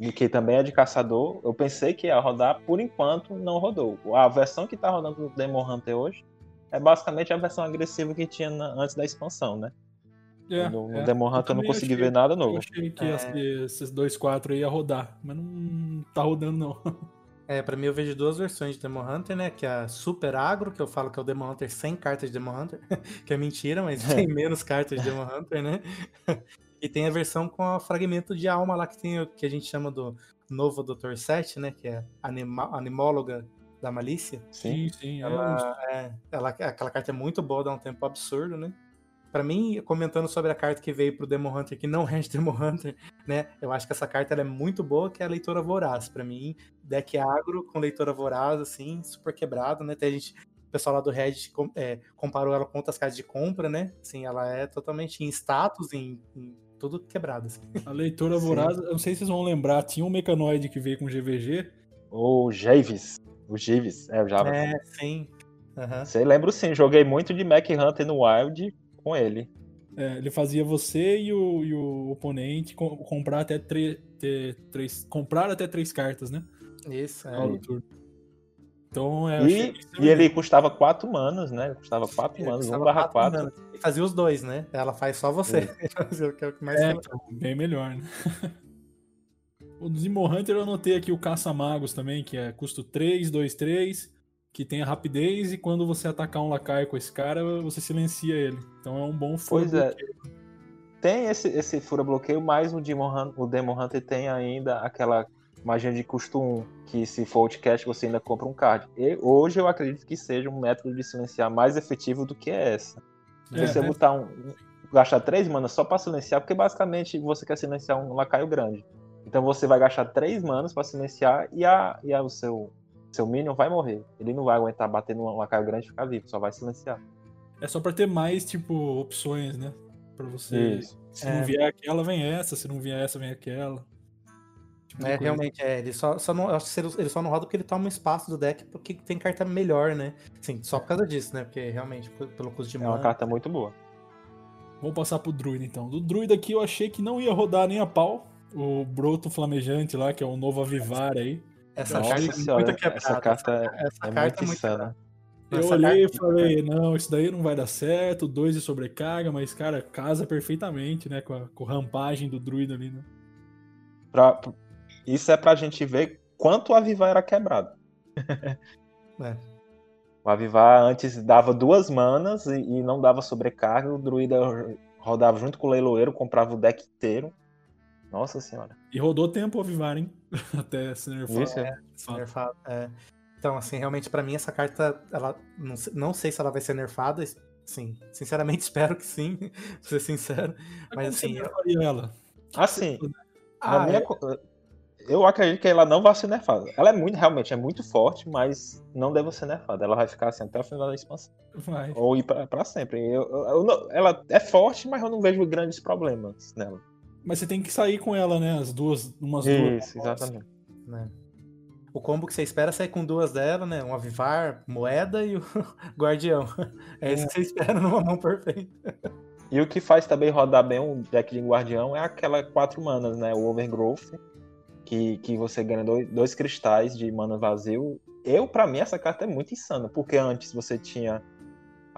e que também é de caçador. Eu pensei que ia rodar, por enquanto não rodou. A versão que tá rodando do Demon Hunter hoje é basicamente a versão agressiva que tinha na- antes da expansão, né? É, no no é. Demon Hunter eu não consegui achei- ver nada Eu novo. achei que É. esse- esses dois quatro aí ia rodar, mas não tá rodando não. É, pra mim eu vejo duas versões de Demon Hunter, né? Que é a Super Agro, que eu falo que é o Demon Hunter sem cartas de Demon Hunter, que é mentira, mas tem menos cartas de Demon Hunter, né? E tem a versão com o fragmento de alma lá que tem o que a gente chama do novo Dr. 7, né? Que é anima animóloga da malícia. Sim. sim. Ela, é, ela, aquela carta é muito boa, dá um tempo absurdo, né? Pra mim, comentando sobre a carta que veio pro Demon Hunter, que não é de Demon Hunter, né? Eu acho que essa carta ela é muito boa, que é a Leitora Voraz. Pra mim, deck agro com Leitora Voraz, assim, super quebrado, né? Tem a gente, o pessoal lá do Reddit é, comparou ela com outras cartas de compra, né? Assim, ela é totalmente em status, em, em tudo quebrado, assim. A leitora Sim. voraz, eu não sei se vocês vão lembrar, tinha um mecanoide que veio com GVG. O Javis. O Gives, é, o Java. É, sim. Você lembra sim, joguei muito de Mac Hunter no Wild com ele. É, ele fazia você e o, e o oponente co- comprar até ter três. Comprar até três cartas, né? Isso, é. Então é. E, e ele custava 4 manos, né? Custava 4 É, manos, 1 custava barra quatro 4. manas. E fazia os dois, né? Ela faz só você. Fazer o que é o que mais É, então, bem melhor, né? o Demon Hunter eu anotei aqui o Caça-Magos também, que é custo 3, 2, 3, que tem a rapidez e quando você atacar um lacaio com esse cara, você silencia ele. Então é um bom furo Pois é. Tem esse, esse fura bloqueio, mas o Demon, Hun- o Demon Hunter tem ainda aquela magia de custo 1, que se for outcast você ainda compra um card. E hoje eu acredito que seja um método de silenciar mais efetivo do que essa. É, você né? botar um, gastar 3 manas só pra silenciar, porque basicamente você quer silenciar um lacaio grande. Então você vai gastar 3 manas pra silenciar e, a, e a, o seu, seu minion vai morrer. Ele não vai aguentar bater num lacaio grande e ficar vivo, só vai silenciar. É só pra ter mais, tipo, opções, né? Pra você. Isso. Se É. não vier aquela, vem essa. Se não vier essa, vem aquela. Tipo É, realmente, é. Ele só, só não, acho que ele- só não roda porque ele toma um espaço do deck porque tem carta melhor, né? Sim, só por causa disso, né? Porque realmente, pelo custo de É uma mana. carta muito boa. Vamos passar pro Druid então. Do Druid aqui eu achei que não ia rodar nem a pau. O Broto Flamejante lá, que é o novo Avivar aí. Essa Nossa carta é senhora, muito quebrada. essa carta é- essa é carta muito é muito. Eu Essa olhei e falei, não, isso daí não vai dar certo, dois de sobrecarga, mas, cara, casa perfeitamente, né? Com a, com a rampagem do druida ali, né? Pra- isso é pra gente ver quanto o Avivar era quebrado. É. O Avivar antes dava duas manas e, e não dava sobrecarga. O druida rodava junto com o leiloeiro, comprava o deck inteiro. Nossa senhora. E rodou tempo o Avivar, hein? Até se nerfar. Isso é. Fato. Nerfado, é. Então, assim, realmente, pra mim, essa carta, ela não, se- não sei se ela vai ser nerfada. Sim, sinceramente, espero que sim, pra ser sincero. Mas, assim, eu- ela? Assim, na ah, minha co- eu acredito que ela não vai ser nerfada. Ela é muito, realmente, é muito forte, mas não deve ser nerfada. Ela vai ficar assim até o final da expansão. Vai. Ou ir pra, pra sempre. Eu- eu- eu não- ela é forte, mas eu não vejo grandes problemas nela. Mas você tem que sair com ela, né? As duas, umas duas. Isso, exatamente. né? O combo que você espera é sair com duas dela, né? Um Avivar, Moeda e o Guardião. É isso que você espera numa mão perfeita. E o que faz também rodar bem um deck de guardião é aquela quatro manas, né? O Overgrowth, que, que você ganha dois, dois cristais de mana vazio. Eu, pra mim, essa carta é muito insana, porque antes você tinha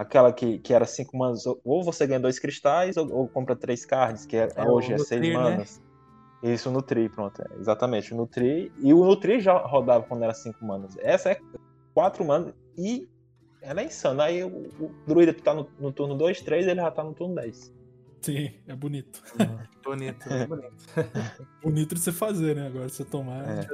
aquela que, que era cinco manas, ou- você ganha dois cristais, ou, ou compra três cards, que é- É, hoje é seis Nutrir, né? manas. Isso, o Nutri, pronto. é, exatamente, o Nutri. E o Nutri já rodava quando era cinco manas. Essa é quatro manas e ela é insana. Aí o, o druida que tá no, no turno 2, 3, ele já tá no turno 10. Sim, é bonito. Bonito, é bonito. Bonito de você fazer, né? Agora você tomar. É.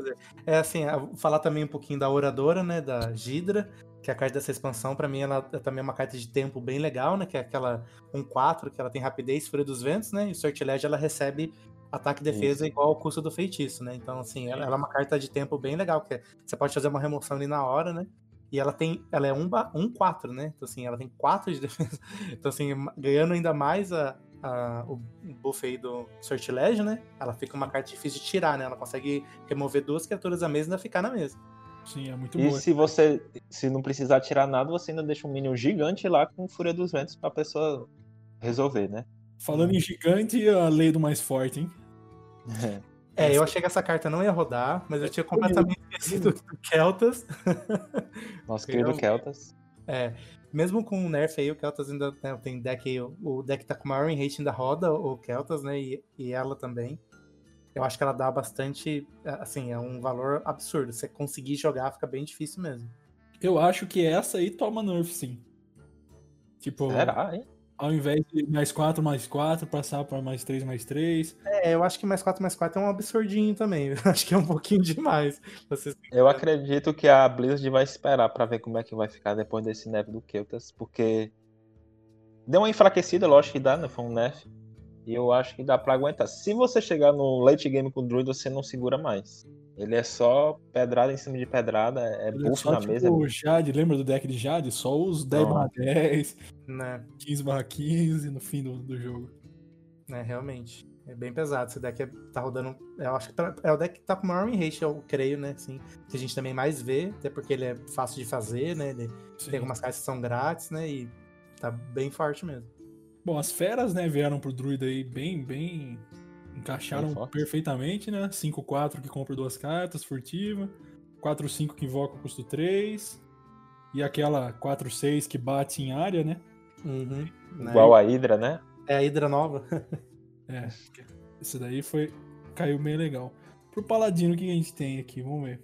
É assim, falar também um pouquinho da Oradora, né? Da Gidra, que é a carta dessa expansão, pra mim, ela é também uma carta de tempo bem legal, né? Que é aquela 1-4, que ela tem rapidez, fúria dos ventos, né? E o sortilégio ela recebe ataque e defesa igual ao custo do feitiço, né? Então, assim, ela, ela é uma carta de tempo bem legal, que é- você pode fazer uma remoção ali na hora, né? E ela tem. Ela é 1 um, um 4, né? Então, assim, ela tem 4 de defesa. Então, assim, ganhando ainda mais a, a- o buff aí do sortilégio, né? Ela fica uma carta difícil de tirar, né? Ela consegue remover duas criaturas da mesa e ainda ficar na mesa. Sim, é muito E boa. se você se não precisar tirar nada, você ainda deixa um minion gigante lá com Fúria dos Ventos pra pessoa resolver, né? Falando em gigante, a lei do mais forte, hein? É, eu achei que essa carta não ia rodar, mas eu tinha completamente esquecido do Keltas. Nosso querido Keltas. É, mesmo com o nerf aí, o Keltas ainda né, tem deck aí, o, deck tá com o maior win rate ainda roda o Keltas, né? E, e ela também. Eu acho que ela dá bastante, assim, é um valor absurdo. Você conseguir jogar fica bem difícil mesmo. Eu acho que essa aí toma nerf, sim. Tipo, Será, hein? ao invés de mais 4, mais 4, passar para mais 3, mais 3. É, eu acho que mais 4 mais 4 é um absurdinho também. Eu acho que é um pouquinho demais. Vocês... Eu acredito que a Blizzard vai esperar pra ver como é que vai ficar depois desse nerf do Keltas, porque deu uma enfraquecida, lógico que dá, né? Foi um nerf. E eu acho que dá pra aguentar. Se você chegar no late game com o Druid, você não segura mais. Ele é só pedrada em cima de pedrada, é Ele é buff só na tipo mesa. o Jade, lembra do deck de Jade? Só os 10 Não. barra 10, Né, 15 barra 15 no fim do, do jogo. né, realmente. É bem pesado. Esse deck é- tá rodando. Eu acho que tá- é o deck que tá com o maior win rate, eu creio, né? Assim, que a gente também mais vê, até porque ele é fácil de fazer, né? Ele Sim. tem algumas cartas que são grátis, né? E tá bem forte mesmo. Bom, as feras, né, vieram pro druida aí bem, bem. Encaixaram Bem perfeitamente, né? 5-4 que compra duas cartas, furtiva. 4-5 que invoca o custo 3. E aquela 4-6 que bate em área, né? Uhum, né? Igual a Hydra, né? É a Hidra nova. É. Esse daí foi. Caiu bem legal. Pro Paladino, o que a gente tem aqui? Vamos ver.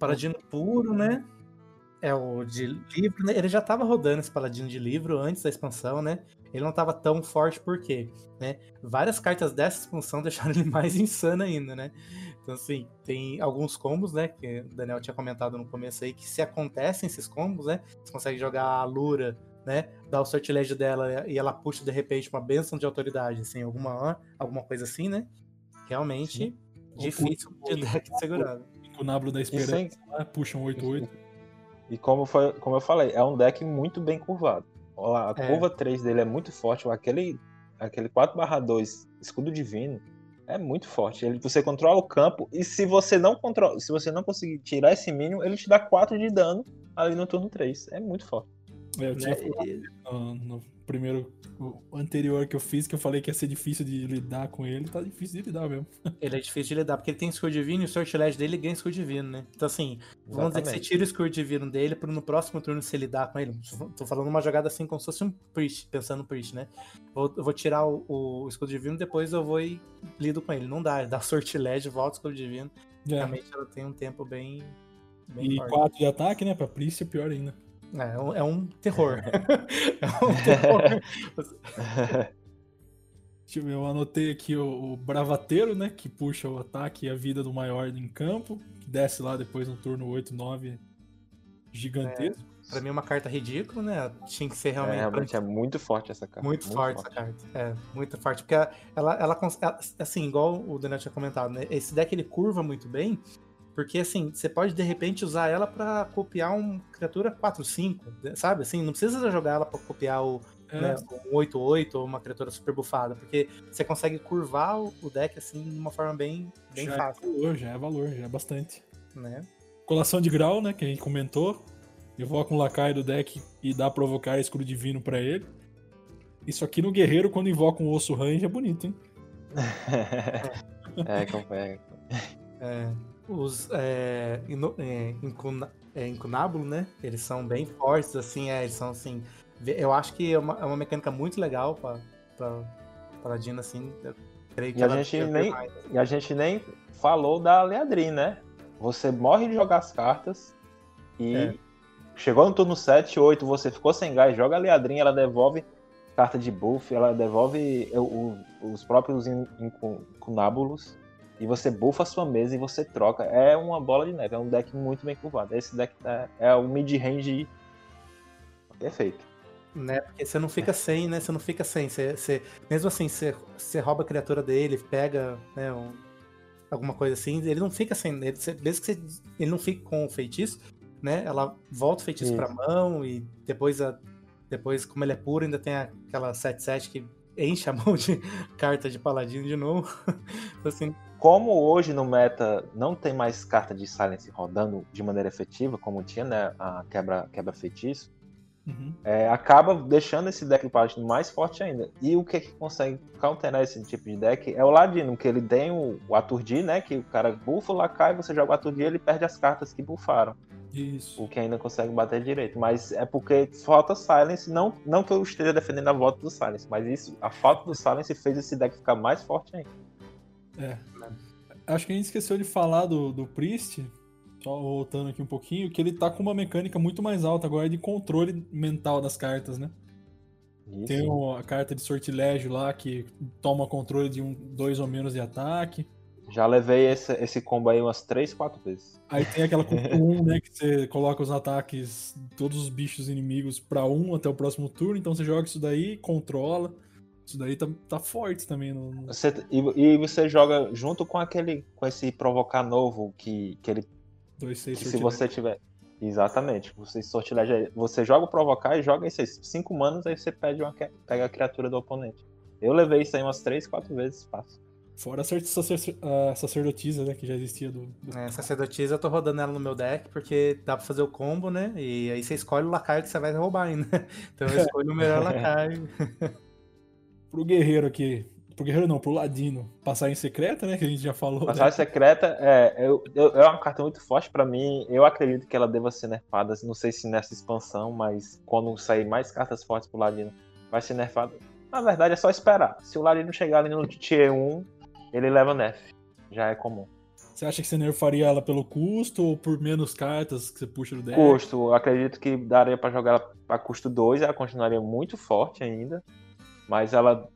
Paladino puro, né? É o de livro, né? Ele já tava rodando esse paladino de livro antes da expansão, né? Ele não tava tão forte por quê? Né? Várias cartas dessa expansão deixaram ele mais insano ainda, né? Então, assim, tem alguns combos, né? Que o Daniel tinha comentado no começo aí, que se acontecem esses combos, né? Você consegue jogar a Lura, né? Dar o sortilégio dela e ela puxa de repente uma benção de autoridade, assim, alguma, alguma coisa assim, né? Realmente difícil de deck de segurar. O Nablo da E, sem- Esperança lá, puxa um 8-8. e como, foi, como eu falei, é um deck muito bem curvado. A É. curva 3 dele é muito forte. Aquele, aquele 4/2 escudo divino é muito forte. Ele, você controla o campo e se você não controla, se você não conseguir tirar esse mínimo, ele te dá 4 de dano ali no turno 3. É muito forte. Eu tinha Né? No, no primeiro o anterior que eu fiz, que eu falei que ia ser difícil de lidar com ele, tá difícil de lidar mesmo. Ele é difícil de lidar, porque ele tem escudo divino e o sortilégio dele ganha escudo divino, né? Então, assim, vamos dizer que você Exatamente. tira o escudo divino dele para no próximo turno você lidar com ele. Tô falando uma jogada assim como se fosse um Priest, pensando no Priest, né? Vou, eu vou tirar o, o escudo divino, depois eu vou e lido com ele. Não dá, dá sortilégio, volta o escudo divino. É. Realmente ela tem um tempo bem. bem E forte. 4 de ataque, né? Pra Priest é pior ainda. É, é um, é um terror. é um terror. Deixa eu ver, eu anotei aqui o, o Bravateiro, né? Que puxa o ataque e a vida do maior em campo. Que desce lá depois no turno 8, 9. Gigantesco. pra mim é uma carta ridícula, né? Tinha que ser É, realmente. realmente é muito forte essa carta. Muito, forte, essa carta. É, muito forte. Porque ela, ela, ela- assim, igual o Daniel tinha comentado, né? Esse deck ele curva muito bem. Porque, assim, você pode de repente usar ela pra copiar uma criatura 4-5, sabe? Assim, não precisa jogar ela pra copiar o, É. né, um 8-8 ou uma criatura super bufada, porque você consegue curvar o deck assim de uma forma bem, bem já fácil, é valor, já é valor, já é bastante. né? Colação de grau, né? Que a gente comentou. Evoca um lacaio do deck e dá provocar escudo divino pra ele. Isso aqui no guerreiro, quando invoca um osso range, é bonito, hein? é, confere. É, os é, ino- é, incuna- é, incunábulo, né? Eles são bem fortes, assim, é, eles são assim. Eu acho que é uma, é uma mecânica muito legal pra, pra Paladino, assim. Eu creio que E a gente nem- mais. E a gente nem falou da Leadrin, né? Você morre de jogar as cartas e É. chegou no turno 7, 8, você ficou sem gás, joga a Leadrin, ela devolve carta de buff, ela devolve o- o- os próprios in- incu- incunábulos e você buffa a sua mesa e você troca. É uma bola de neve, é um deck muito bem curvado. Esse deck é, é o mid-range perfeito. Né? Porque você não fica sem, né? Você não fica sem. Você, você- mesmo assim, você, você rouba a criatura dele, pega né, um- alguma coisa assim, ele não fica sem. Ele, você- mesmo que você- ele não fique com o feitiço, né? Ela volta o feitiço pra mão e depois, a, depois, como ele é puro, ainda tem aquela 7-7 que enche a mão de carta de paladino de novo. Assim, Como hoje no meta não tem mais carta de silence rodando de maneira efetiva, como tinha, né? A quebra, quebra feitiço, Uhum. é, acaba deixando esse deck do Paladino mais forte ainda. E o que, que consegue counterar esse tipo de deck é o Ladino, que ele tem o, o Aturdir, né? Que o cara bufa o Lacai, você joga o Aturdir ele perde as cartas que bufaram. Isso. O que ainda consegue bater direito. Mas é porque falta Silence, não, não que eu esteja defendendo a volta do Silence, mas isso, a falta do Silence fez esse deck ficar mais forte ainda. É. Acho que a gente esqueceu de falar do, do Priest, só voltando aqui um pouquinho, que ele tá com uma mecânica muito mais alta agora de controle mental das cartas, né? Isso. Tem a carta de sortilégio lá que toma controle de um, dois ou menos de ataque. Já levei esse, esse combo aí umas 3, 4 vezes. Aí tem aquela com um, né? Que você coloca os ataques, todos os bichos inimigos pra um até o próximo turno. Então você joga isso daí, controla. Isso daí tá, tá forte também. No, Você, e, e você joga junto com aquele. com esse provocar novo que, que ele dois, seis Que se você tiver. Exatamente. Você sortilégio. Você joga o provocar e joga esses 5 manos, aí você pede uma, pega a criatura do oponente. Eu levei isso aí umas 3, 4 vezes fácil. Fora a sacer- sacer- a sacerdotisa, né? Que já existia do. do- é, sacerdotisa, eu tô rodando ela no meu deck, porque dá pra fazer o combo, né? E aí você escolhe o lacaio que você vai roubar ainda. Então eu escolho o melhor lacaio. Pro guerreiro aqui. Pro guerreiro não, pro ladino. Passar em secreta, né? Que a gente já falou. né? Passagem secreta é, eu, eu- é uma carta muito forte pra mim. Eu acredito que ela deva ser nerfada. Não sei se nessa expansão, mas quando sair mais cartas fortes pro Ladino, vai ser nerfada. Na verdade, é só esperar. Se o Ladino chegar ali no Tier 1, ele leva nerf. Já é comum. Você acha que você nerfaria ela pelo custo ou por menos cartas que você puxa do deck? Custo, eu acredito que daria pra jogar ela a custo 2, ela continuaria muito forte ainda, mas ela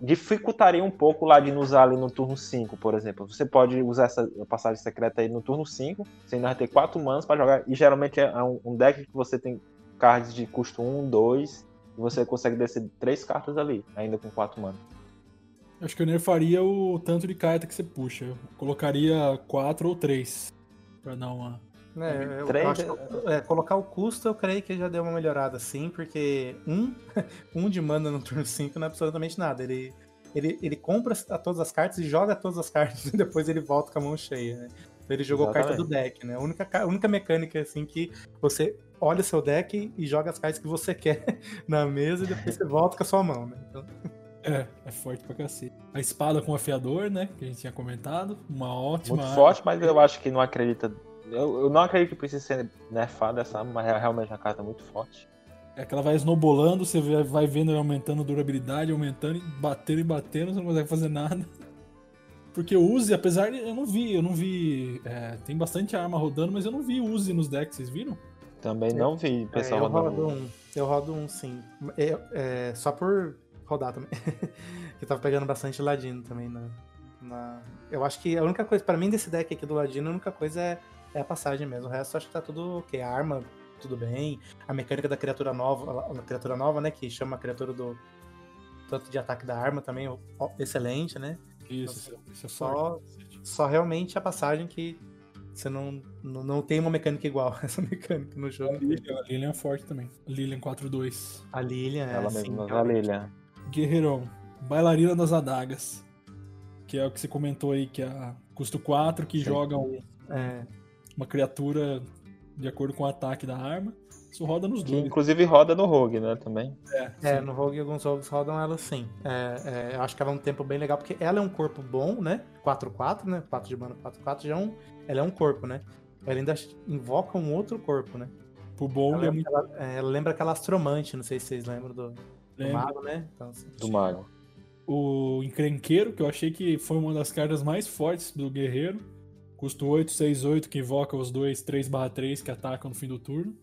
dificultaria um pouco o Ladino usar ali no turno 5, por exemplo. Você pode usar essa passagem secreta aí no turno 5, você ainda vai ter 4 manas pra jogar, e geralmente é um, deck que você tem cards de custo 1, 2, e você consegue descer 3 cartas ali, ainda com 4 manas. Acho que eu nerfaria o tanto de carta que você puxa. Eu colocaria quatro ou três. Pra dar uma. É, eu- eu Três, acho que, é, colocar o custo eu creio que já deu uma melhorada sim, porque um, um de mana no turno 5 não é absolutamente nada. Ele, ele, ele compra a todas as cartas e joga todas as cartas e depois ele volta com a mão cheia, né? Então ele jogou carta do deck, né? A única, ca- a única mecânica assim que você olha o seu deck e joga as cartas que você quer na mesa e depois você volta com a sua mão, né? Então, É, é forte pra cacete. A espada com afiador, né? Que a gente tinha comentado. Uma ótima. Muito forte, mas eu acho que não acredita. Eu, eu não acredito que precise ser nerfada essa arma, mas é realmente uma carta muito forte. É que ela vai snowbolando, você vai- vendo aumentando a durabilidade, aumentando, e batendo e batendo, você não consegue fazer nada. Porque o Uzi, apesar de. Eu não vi, eu não vi. é, tem bastante arma rodando, mas eu não vi Uzi nos decks, vocês viram? Também não vi é, pessoal eu rodando. rodo um. Eu rodo um sim. É, é, só por rodar também. eu tava pegando bastante ladino também na, na- Eu acho que a única coisa, pra mim, desse deck aqui do ladino, a única coisa é, é a passagem mesmo. O resto eu acho que tá tudo ok. A arma, tudo bem. A mecânica da criatura nova, a criatura nova, né? Que chama a criatura do. Tanto de ataque da arma também, ó, excelente, né? Isso, isso é forte. Só, só realmente a passagem que Você não, não, não tem uma mecânica igual essa mecânica no A jogo. Lilian, a Lilian é forte também. Lilian 4-2. A Lilian é Ela mesma, a realmente. Lilian. Guerreirão. Bailarina das adagas. Que é o que você comentou aí, que é a custo 4, que Sim. joga um- É, uma criatura de acordo com o ataque da arma. Isso roda nos dois. inclusive roda no Rogue, né? Também. é, no Rogue alguns jogos rodam ela sim. É, é, eu acho que ela é um tempo bem legal, porque ela é um corpo bom, né? 4-4, né? 4 de mana 4-4 já é um. Ela é um corpo, né? Ela ainda invoca um outro corpo, né? Pro bom, Ela, é muito ela- é, ela lembra aquela astromante, não sei se vocês lembram do, do lembra. mago, né? Então, assim, Do mago. O encrenqueiro, que eu achei que foi uma das cartas mais fortes do guerreiro. Custo 8, 6, 8, que invoca os dois 3/3 que atacam no fim do turno.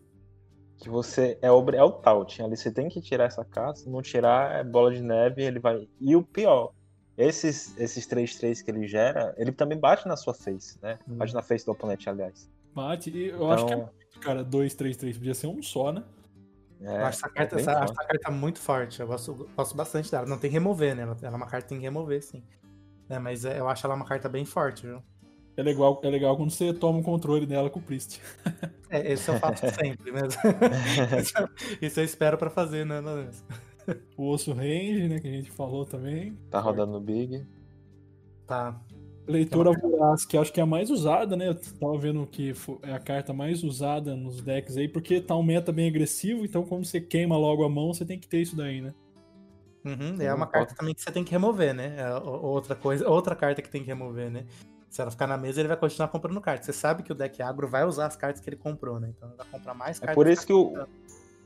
Que você é, obri- é o Taut. Ali você tem que tirar essa carta. Se não tirar, é bola de neve ele vai. E o pior, esses, esses 3-3 que ele gera, ele também bate na sua face, né? Hum. Bate na face do oponente, aliás. Bate. E eu acho que é Então, muito, cara, 2, 3, 3. Podia ser um só, né? É, eu acho essa carta, é essa, acho essa carta muito forte. Eu gosto, gosto bastante dela. Não tem remover, né? Ela, ela é uma carta que tem que remover, sim. É, mas é, eu acho ela uma carta bem forte, viu? É legal, é legal quando você toma o controle dela com o Priest. É, esse eu faço sempre mesmo. isso, isso eu espero pra fazer, né? O osso range, né, que a gente falou também. Tá rodando no Big. Tá. Leitora voraz, que acho que é a mais usada, né? Eu tava vendo que é a carta mais usada nos decks aí, porque tá um meta bem agressivo, então como você queima logo a mão, você tem que ter isso daí, né? Uhum, é uma pode. carta também que você tem que remover, né? É outra coisa, outra carta que tem que remover, né? Se ela ficar na mesa, ele vai continuar comprando cartas. Você sabe que o deck agro vai usar as cartas que ele comprou, né? Então ele vai comprar mais É cartas. por isso que o,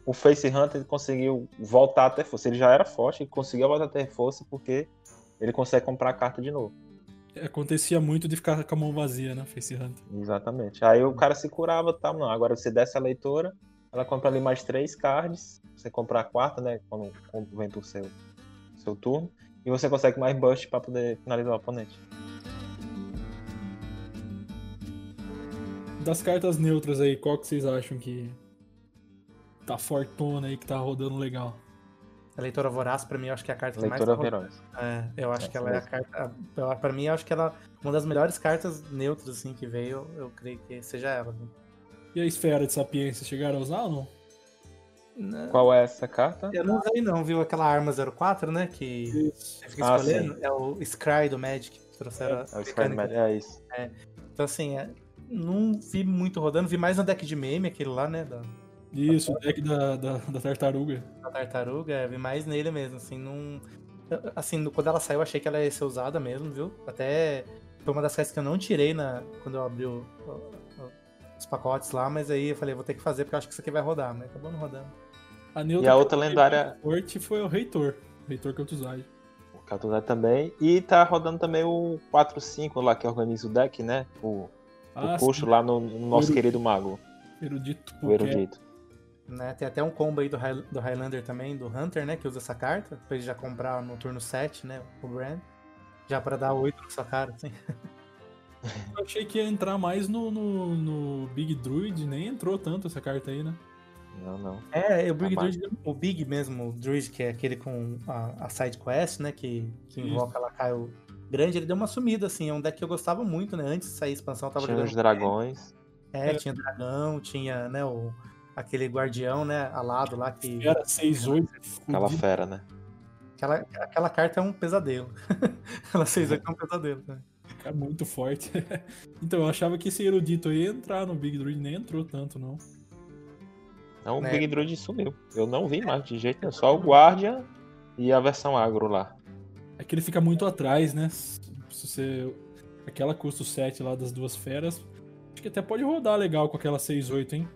o Face Hunter ele conseguiu voltar até força. Ele já era forte, ele conseguiu voltar até força porque ele consegue comprar a carta de novo. Acontecia muito de ficar com a mão vazia, né, Face Hunter. Exatamente. Aí o cara se curava e tal. Não, agora você desce a leitora, ela compra ali mais três cards. Você compra a quarta, né? Quando, quando vem pro seu, seu turno. E você consegue mais burst pra poder finalizar o oponente. Das cartas neutras aí, qual que vocês acham que tá fortona aí, que tá rodando legal? A leitora voraz, pra mim, eu acho que é a carta que mais. Leitora tá. Veróis. É, eu acho É, que ela é a mesmo. carta. Pra mim, eu acho que ela. Uma das melhores cartas neutras, assim, que veio, eu creio que seja ela. né? E a esfera de sapiência, chegaram a usar ou não? Né? Qual é essa carta? Eu não usei, não, viu? Aquela arma 04, né? Que você fica Ah, escolhendo. é o Scry do Magic. que Trouxeram a É o Sky mecânica. Magic, é isso. Então, assim, é, não vi muito rodando. Vi mais no deck de meme, aquele lá, né? Da, Isso, o deck da, da, da tartaruga. da tartaruga. é, vi mais nele mesmo, assim, não... Assim, quando ela saiu, eu achei que ela ia ser usada mesmo, viu? Até foi uma das cartas que eu não tirei na, quando eu abri o- o- os pacotes lá, mas aí eu falei, vou ter que fazer porque eu acho que isso aqui vai rodar, mas acabou não rodando. A E a outra lendária- forte foi o Reitor. Reitor Kel'Thuzad. O Catuzai também. E tá rodando também o 4-5 lá que organiza o deck, né? O, Ah, o puxo lá no, no nosso Eru- querido mago, erudito. o erudito. Né? Tem até um combo aí do, High- do Highlander também, do Hunter, né? Que usa essa carta, pra ele já comprar no turno 7, né? O Brand. Já pra dar 8 na sua cara, assim. Eu achei que ia entrar mais no, no, no Big Druid, nem entrou tanto essa carta aí, né? Não, não. É, o Big Tá Druid, o Big mesmo, o Druid, que é aquele com a, a side quest, né? Que, que invoca Lacaio grande, ele deu uma sumida, assim. É um deck que eu gostava muito, né? Antes de sair a expansão, eu tava Tinha jogando. os dragões. É, tinha dragão, tinha, né, o, aquele guardião, né, alado lá que. Era 6-8. Aquela fudido. fera, né? Aquela, aquela carta é um pesadelo. Ela 6 é um pesadelo, né? É muito forte. então, eu achava que esse erudito aí ia entrar no Big Druid, nem entrou tanto, não. Não, o Né? Big Druid sumiu. Eu não vi mais de jeito nenhum. Só o Guardian e a versão agro lá. É que ele fica muito atrás, né? Se você. Aquela custo 7 lá das duas feras. Acho que até pode rodar legal com aquela 6-8, hein?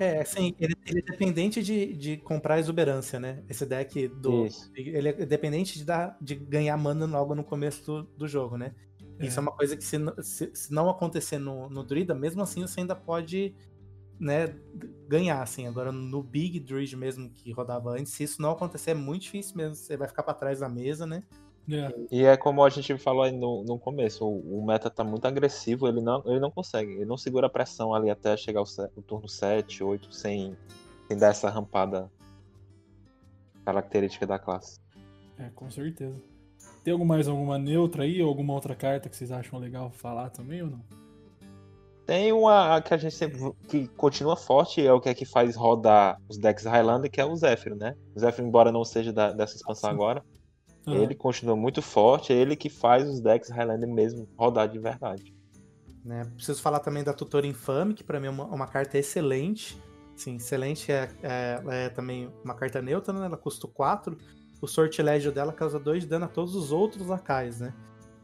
É, assim, ele, ele é dependente de, de comprar exuberância, né? Esse deck do. Isso. Ele é dependente de, dar, de ganhar mana logo no começo do, do jogo, né? É. Isso é uma coisa que se, se, se não acontecer no, no Druida, mesmo assim você ainda pode né, ganhar, assim. Agora no Big Druid mesmo que rodava antes, se isso não acontecer, é muito difícil mesmo. Você vai ficar pra trás da mesa, né? É. E é como a gente falou aí no, no começo, o, o meta tá muito agressivo, ele não, ele não consegue, ele não segura a pressão ali até chegar o, o turno 7, 8, sem, sem dar essa rampada característica da classe. É, com certeza. Tem algum mais alguma neutra aí ou alguma outra carta que vocês acham legal falar também ou não? Tem uma que a gente sempre que continua forte, é o que é que faz rodar os decks Highlander, que é o Zephyr, né? O Zephyr, embora não seja da- dessa expansão Sim. agora, Ah, ele continua muito forte, é ele que faz os decks Highlander mesmo rodar de verdade. né? Preciso falar também da Tutora Infame, que pra mim é uma, uma carta excelente. Sim, excelente é, é, é também uma carta neutra, né? Ela custa 4. O sortilégio dela causa 2 de dano a todos os outros lacais, né?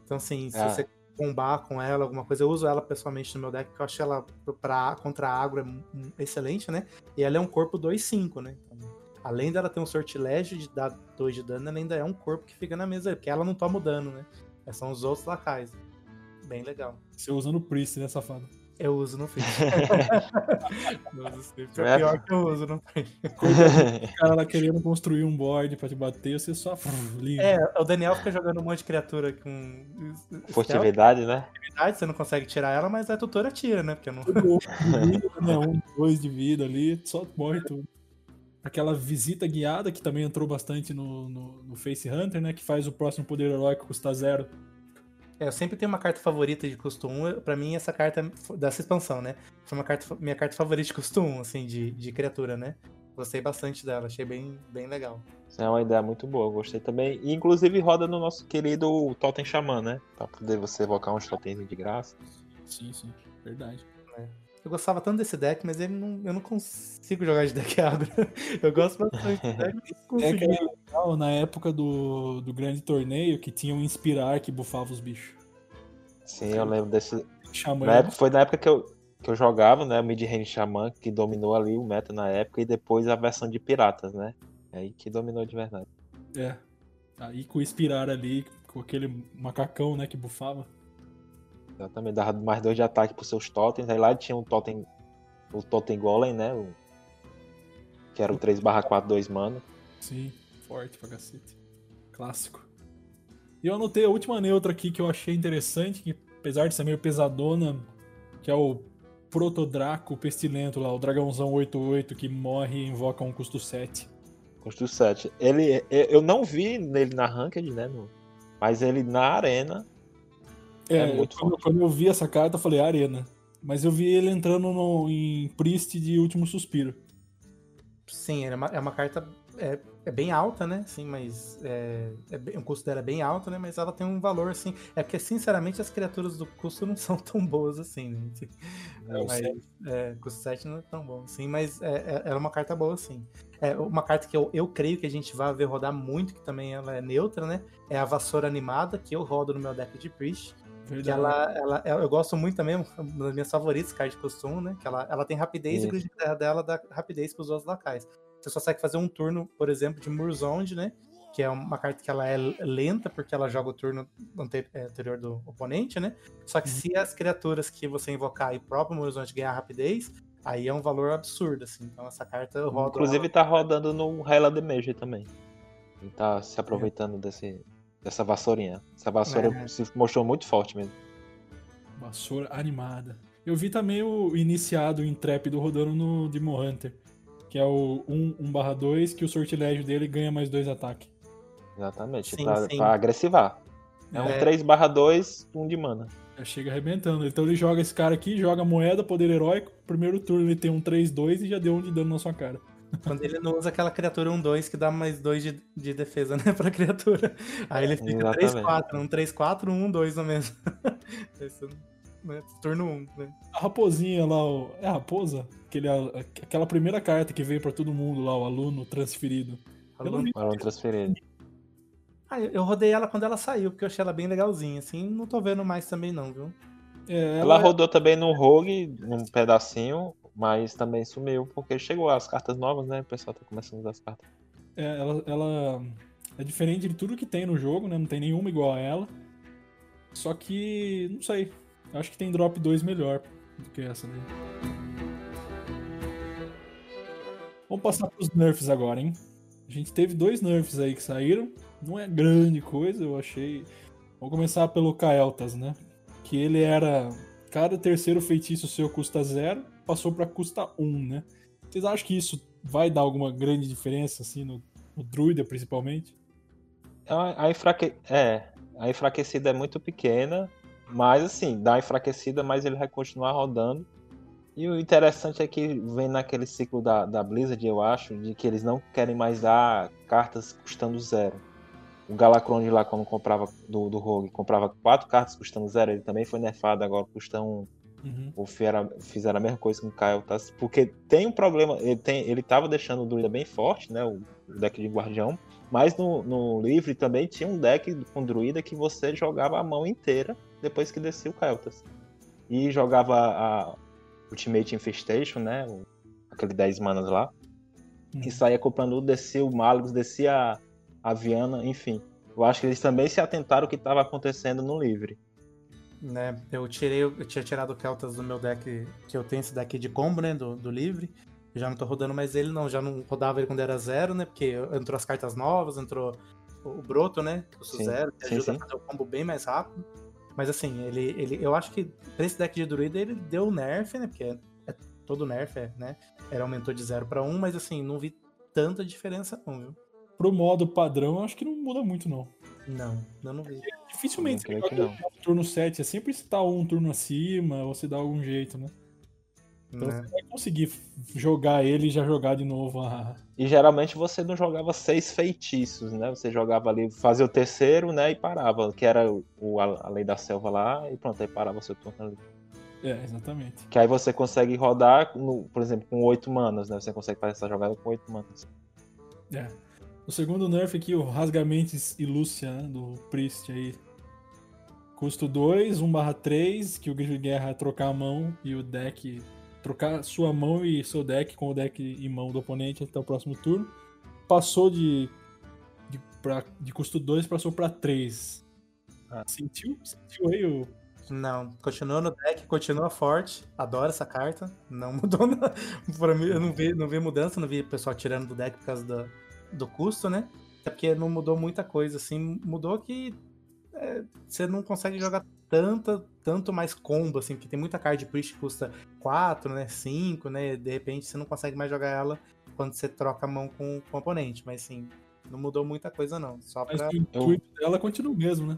Então, assim, se Ah. você combar com ela, alguma coisa, eu uso ela pessoalmente no meu deck, porque eu acho ela pra, contra a agro é excelente, né? E ela é um corpo 2-5, né? Então, além dela ter um sortilégio de dar 2 de dano, ela ainda é um corpo que fica na mesa, porque ela não toma o dano, né? São os outros lacais. Bem legal. Você usa no Priest, né, safado? Eu uso no sempre. É É. o pior que eu uso no Fate. O cara lá querendo construir um board pra te bater, você só. É, o Daniel fica jogando um monte de criatura com Furtividade, né? stealth, você não consegue tirar ela, mas a tutora tira, né? Porque eu não. Um vida, né? Um, dois de vida ali, só morre tudo. Aquela visita guiada que também entrou bastante no, no, no Face Hunter, né? Que faz o próximo poder heróico custar zero. É, eu sempre tenho uma carta favorita de custo 1. Pra mim, essa carta dessa expansão, né? Foi uma carta, minha carta favorita de custo 1, assim, de, de criatura, né? Gostei bastante dela, achei bem, bem legal. Isso é uma ideia muito boa, gostei também. E, inclusive roda no nosso querido Totem Xamã, né? Pra poder você evocar uns totens de graça. Sim, sim, verdade. Eu gostava tanto desse deck, mas ele não, eu não consigo jogar de deck agro. Eu gosto bastante do deck, não É era legal na época do, do grande torneio que tinha um inspirar que bufava os bichos. Sim, eu lembro desse. Xamã. Na época, foi na época que eu, que eu jogava, né? Mid-range Xamã, que dominou ali o meta na época, e depois a versão de piratas, né? Aí que dominou de verdade. É. Aí com o inspirar ali, com aquele macacão, né, que bufava. Exatamente, dava mais dois de ataque pros seus totens. Aí lá tinha um totem, o Totem Golem, né? o- que era o 3/4 2 mana. Sim, forte pra cacete. Clássico. E eu anotei a última neutra aqui que eu achei interessante, que apesar de ser meio pesadona, que é o Protodraco Pestilento lá, o dragãozão 8-8 que morre e invoca um custo 7. Custo 7. Ele, eu não vi nele na Ranked, né? no- mas ele na arena. É, É muito quando, quando eu vi essa carta, eu falei Arena. Mas eu vi ele entrando no, em Priest de Último Suspiro. Sim, é uma, é uma carta. É, é bem alta, né? Sim, mas. É, é o custo dela é bem alto, né? Mas ela tem um valor, assim. É porque, sinceramente, as criaturas do custo não são tão boas assim, né? É, o Mas, é, custo 7 não é tão bom, sim, mas é, é, ela é uma carta boa, sim. É uma carta que eu, eu creio que a gente vai ver rodar muito, que também ela é neutra, né? É a Vassoura Animada, que eu rodo no meu deck de Priest. Que ela, ela, eu eu gosto muito também, uma das minhas favoritas, card de costume, né? Que ela, ela tem rapidez e Isso. o grid terra dela dá rapidez para os outros lacais. Você só consegue fazer um turno, por exemplo, de Murzond, né? Que é uma carta que ela é lenta, porque ela joga o turno é, anterior do oponente, né? Só que Uhum. se as criaturas que você invocar e o próprio Murzond ganhar rapidez, aí é um valor absurdo, assim. Então essa carta eu rodo. Inclusive tá rodando no Highlander Mage também. Ele tá se aproveitando desse, dessa vassourinha. Essa vassoura É. se mostrou muito forte mesmo. Vassoura animada. Eu vi também o iniciado intrépido rodando no Demon Hunter. Que é o 1/2, que o sortilégio dele ganha mais dois ataques. Exatamente. Sim, pra, sim. pra agressivar. É um É. 3/2, um de mana. Já chega arrebentando. Então ele joga esse cara aqui, joga moeda, poder heróico. Primeiro turno ele tem um 3-2 e já deu um de dano na sua cara. Quando ele não usa aquela criatura 1-2 que dá mais 2 de, de defesa, né, pra criatura. Aí ele fica Exatamente. 3-4, um 3-4, um 1-2 no mesmo. Esse, né, turno 1, né? A raposinha lá, o... é a raposa? Aquele, aquela primeira carta que veio pra todo mundo lá, o aluno transferido. Para um transferido. Ah, eu eu rodei ela quando ela saiu, porque eu achei ela bem legalzinha, assim, não tô vendo mais também não, viu? É, Ela ela, rodou também no Rogue, num pedacinho, mas também sumiu, porque chegou as cartas novas, né? O pessoal tá começando a usar as cartas. é, ela, ela é diferente de tudo que tem no jogo, né? Não tem nenhuma igual a ela. Só que, não sei. Acho que tem drop 2 melhor do que essa daí. Vamos passar pros nerfs agora, hein? A gente teve dois nerfs aí que saíram. Não é grande coisa, eu achei. Vamos começar pelo Kael'thas, né? Que ele era. Cada terceiro feitiço seu custa zero, passou pra custa um, né? Vocês acham que isso vai dar alguma grande diferença, assim, no, no Druida, principalmente? A, a, enfraque... é, a enfraquecida é muito pequena Mas assim, dá enfraquecida, mas ele vai continuar rodando. E o interessante é que vem naquele ciclo da, da Blizzard, eu acho, de que eles não querem mais dar cartas custando zero. O Galacron lá, quando comprava do, do Rogue, comprava quatro cartas custando zero, ele também foi nerfado, agora custa um. Uhum. Ou fiera- fizeram a mesma coisa com o Kyle, tá? Porque tem um problema, ele, tem, ele tava deixando o druida bem forte, né? O, o deck de guardião. Mas no, no livre também tinha um deck com druida que você jogava a mão inteira depois que descia o Keltas. E jogava a Ultimate Infestation, né? o- aquele 10 manas lá. Uhum. Que saía comprando, descia o Malgus, descia a, a Viana, enfim. Eu acho que eles também se atentaram ao que estava acontecendo no livre. Né? Eu tirei, eu tinha tirado o Keltas do meu deck, que eu tenho esse deck de combo, né? Do, do livre. Eu já não tô rodando mais ele, não. Já não rodava ele quando era zero, né? Porque entrou as cartas novas, entrou o Broto, né? Que custa Sim, zero, que ajuda sim. a fazer o combo bem mais rápido. Mas assim, ele, ele, eu acho que pra esse deck de druida ele deu nerf, né? Porque é, é todo nerf, é, né? Ele aumentou de 0 pra 1, um, mas assim, não vi tanta diferença, não, viu? Pro modo padrão, eu acho que não muda muito, não. Não, eu não vi. Dificilmente Não você que jogar no turno 7, é sempre se tá um turno acima, ou se dá algum jeito, né? Então né? você vai conseguir jogar ele e já jogar de novo a. E geralmente você não jogava seis feitiços, né? Você jogava ali, fazia o terceiro, né? E parava, que era o, a, a lei da selva lá, e pronto, aí parava seu turno ali. É, exatamente. Que aí você consegue rodar, no- por exemplo, com oito manas, né? Você consegue fazer essa jogada com oito manas. É. O segundo nerf aqui, o Rasgamentes e Lúcia, né, do Priest aí. Custo 2, 1/3, que o Grifo de Guerra é trocar a mão e o deck. Trocar sua mão e seu deck com o deck e mão do oponente até o próximo turno. Passou de. De, pra, de custo 2, passou pra 3. Ah. Sentiu? Sentiu aí o. Não, continua no deck, continua forte. Adoro essa carta. Não mudou nada. Pra mim, eu não vi, não vi mudança, não vi o pessoal tirando do deck por causa do, do custo, né? Até porque não mudou muita coisa, assim. Mudou que é, você não consegue jogar tanta, tanto mais combo, assim, porque tem muita card de Priest que custa 4, né? 5, né? De repente você não consegue mais jogar ela quando você troca a mão com, o oponente. Mas assim, não mudou muita coisa, não. Só Mas pra. o intuito dela continua o mesmo, né?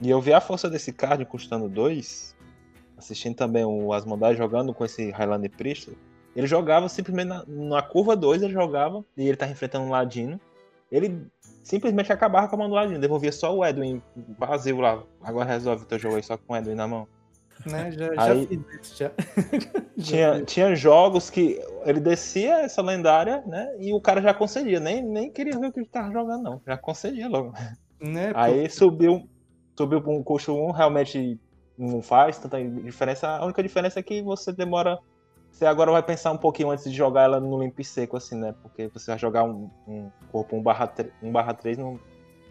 E eu vi a força desse card custando dois, assistindo também o Asmodai jogando com esse Highlander Priest. Ele jogava simplesmente na, na curva 2, ele jogava, e ele tava enfrentando um Ladino. Ele simplesmente acabava com a mão do Ladino, devolvia só o Edwin vazio lá. Agora resolve o teu jogo aí só com o Edwin na mão. Né, já, já Aí- fiz isso, já. Já Tinha, tinha jogos que ele descia essa lendária, né? E o cara já concedia, nem, nem queria ver o que ele tava jogando, não. Já concedia logo. Né, Aí subiu, subiu o custo 1, realmente não faz tanta diferença. A única diferença é que você demora. Você agora vai pensar um pouquinho antes de jogar ela no limpo e seco, assim, né? Porque você vai jogar um, um corpo 1 barra 3, 1 barra 3 no,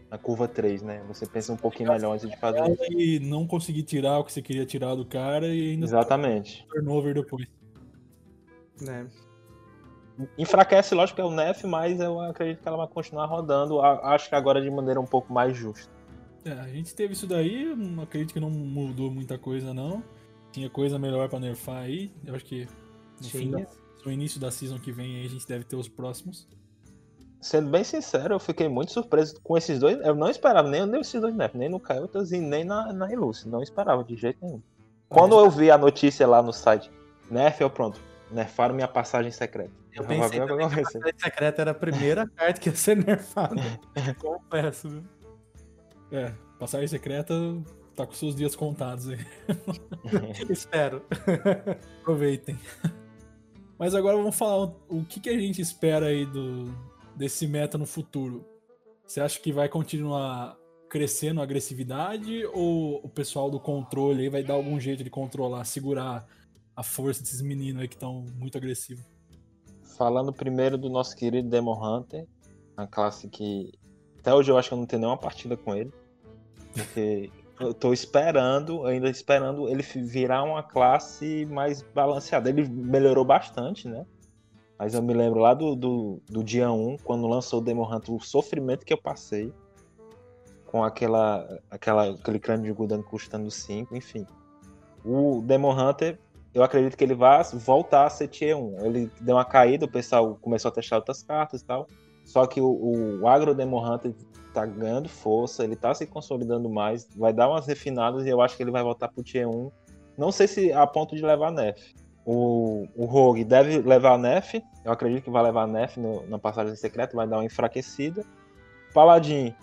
na curva 3, né? Você pensa um pouquinho melhor antes de fazer isso. e não conseguir tirar o que você queria tirar do cara e ainda Exatamente. turnover depois. né. Enfraquece, lógico, que é o Nef, mas eu acredito que ela vai continuar rodando. Acho que agora de maneira um pouco mais justa. É, a gente teve isso daí, acredito que não mudou muita coisa, não. Tinha coisa melhor pra nerfar aí. Eu acho que no, da, no início da season que vem aí a gente deve ter os próximos. Sendo bem sincero, eu fiquei muito surpreso com esses dois. Eu não esperava nem, nem esses dois Nef, nem no Caiotas e nem na, na. Não esperava de jeito nenhum. Quando eu vi a notícia lá no site, Nerf, eu pronto. Nerfaram minha passagem secreta. Eu Já pensei que a. Batalha Secreta era a primeira carta que ia ser nerfada. Confesso, viu? É, passagem secreta tá com seus dias contados aí. Espero. Aproveitem. Mas agora vamos falar o, que, que a gente espera aí do, desse meta no futuro. Você acha que vai continuar crescendo a agressividade ou o pessoal do controle aí vai dar algum jeito de controlar, segurar a força desses meninos aí que estão muito agressivos? Falando primeiro do nosso querido Demon Hunter, uma classe que até hoje eu acho que eu não tenho nenhuma partida com ele. Porque eu tô esperando, ainda esperando ele virar uma classe mais balanceada. Ele melhorou bastante, né? Mas eu me lembro lá do, do, do dia 1, quando lançou o Demon Hunter, o sofrimento que eu passei com aquela, aquela, aquele crânio de Gul'dan custando 5, enfim. O Demon Hunter, eu acredito que ele vai voltar a ser Tier 1. Ele deu uma caída, o pessoal começou a testar outras cartas e tal. Só que o, o Agro Demon Hunter tá ganhando força, ele tá se consolidando mais, vai dar umas refinadas e eu acho que ele vai voltar pro Tier 1. Não sei se a ponto de levar Nef. O, o Rogue deve levar Nef, eu acredito que vai levar Nef no, na passagem secreta, vai dar uma enfraquecida. Paladin,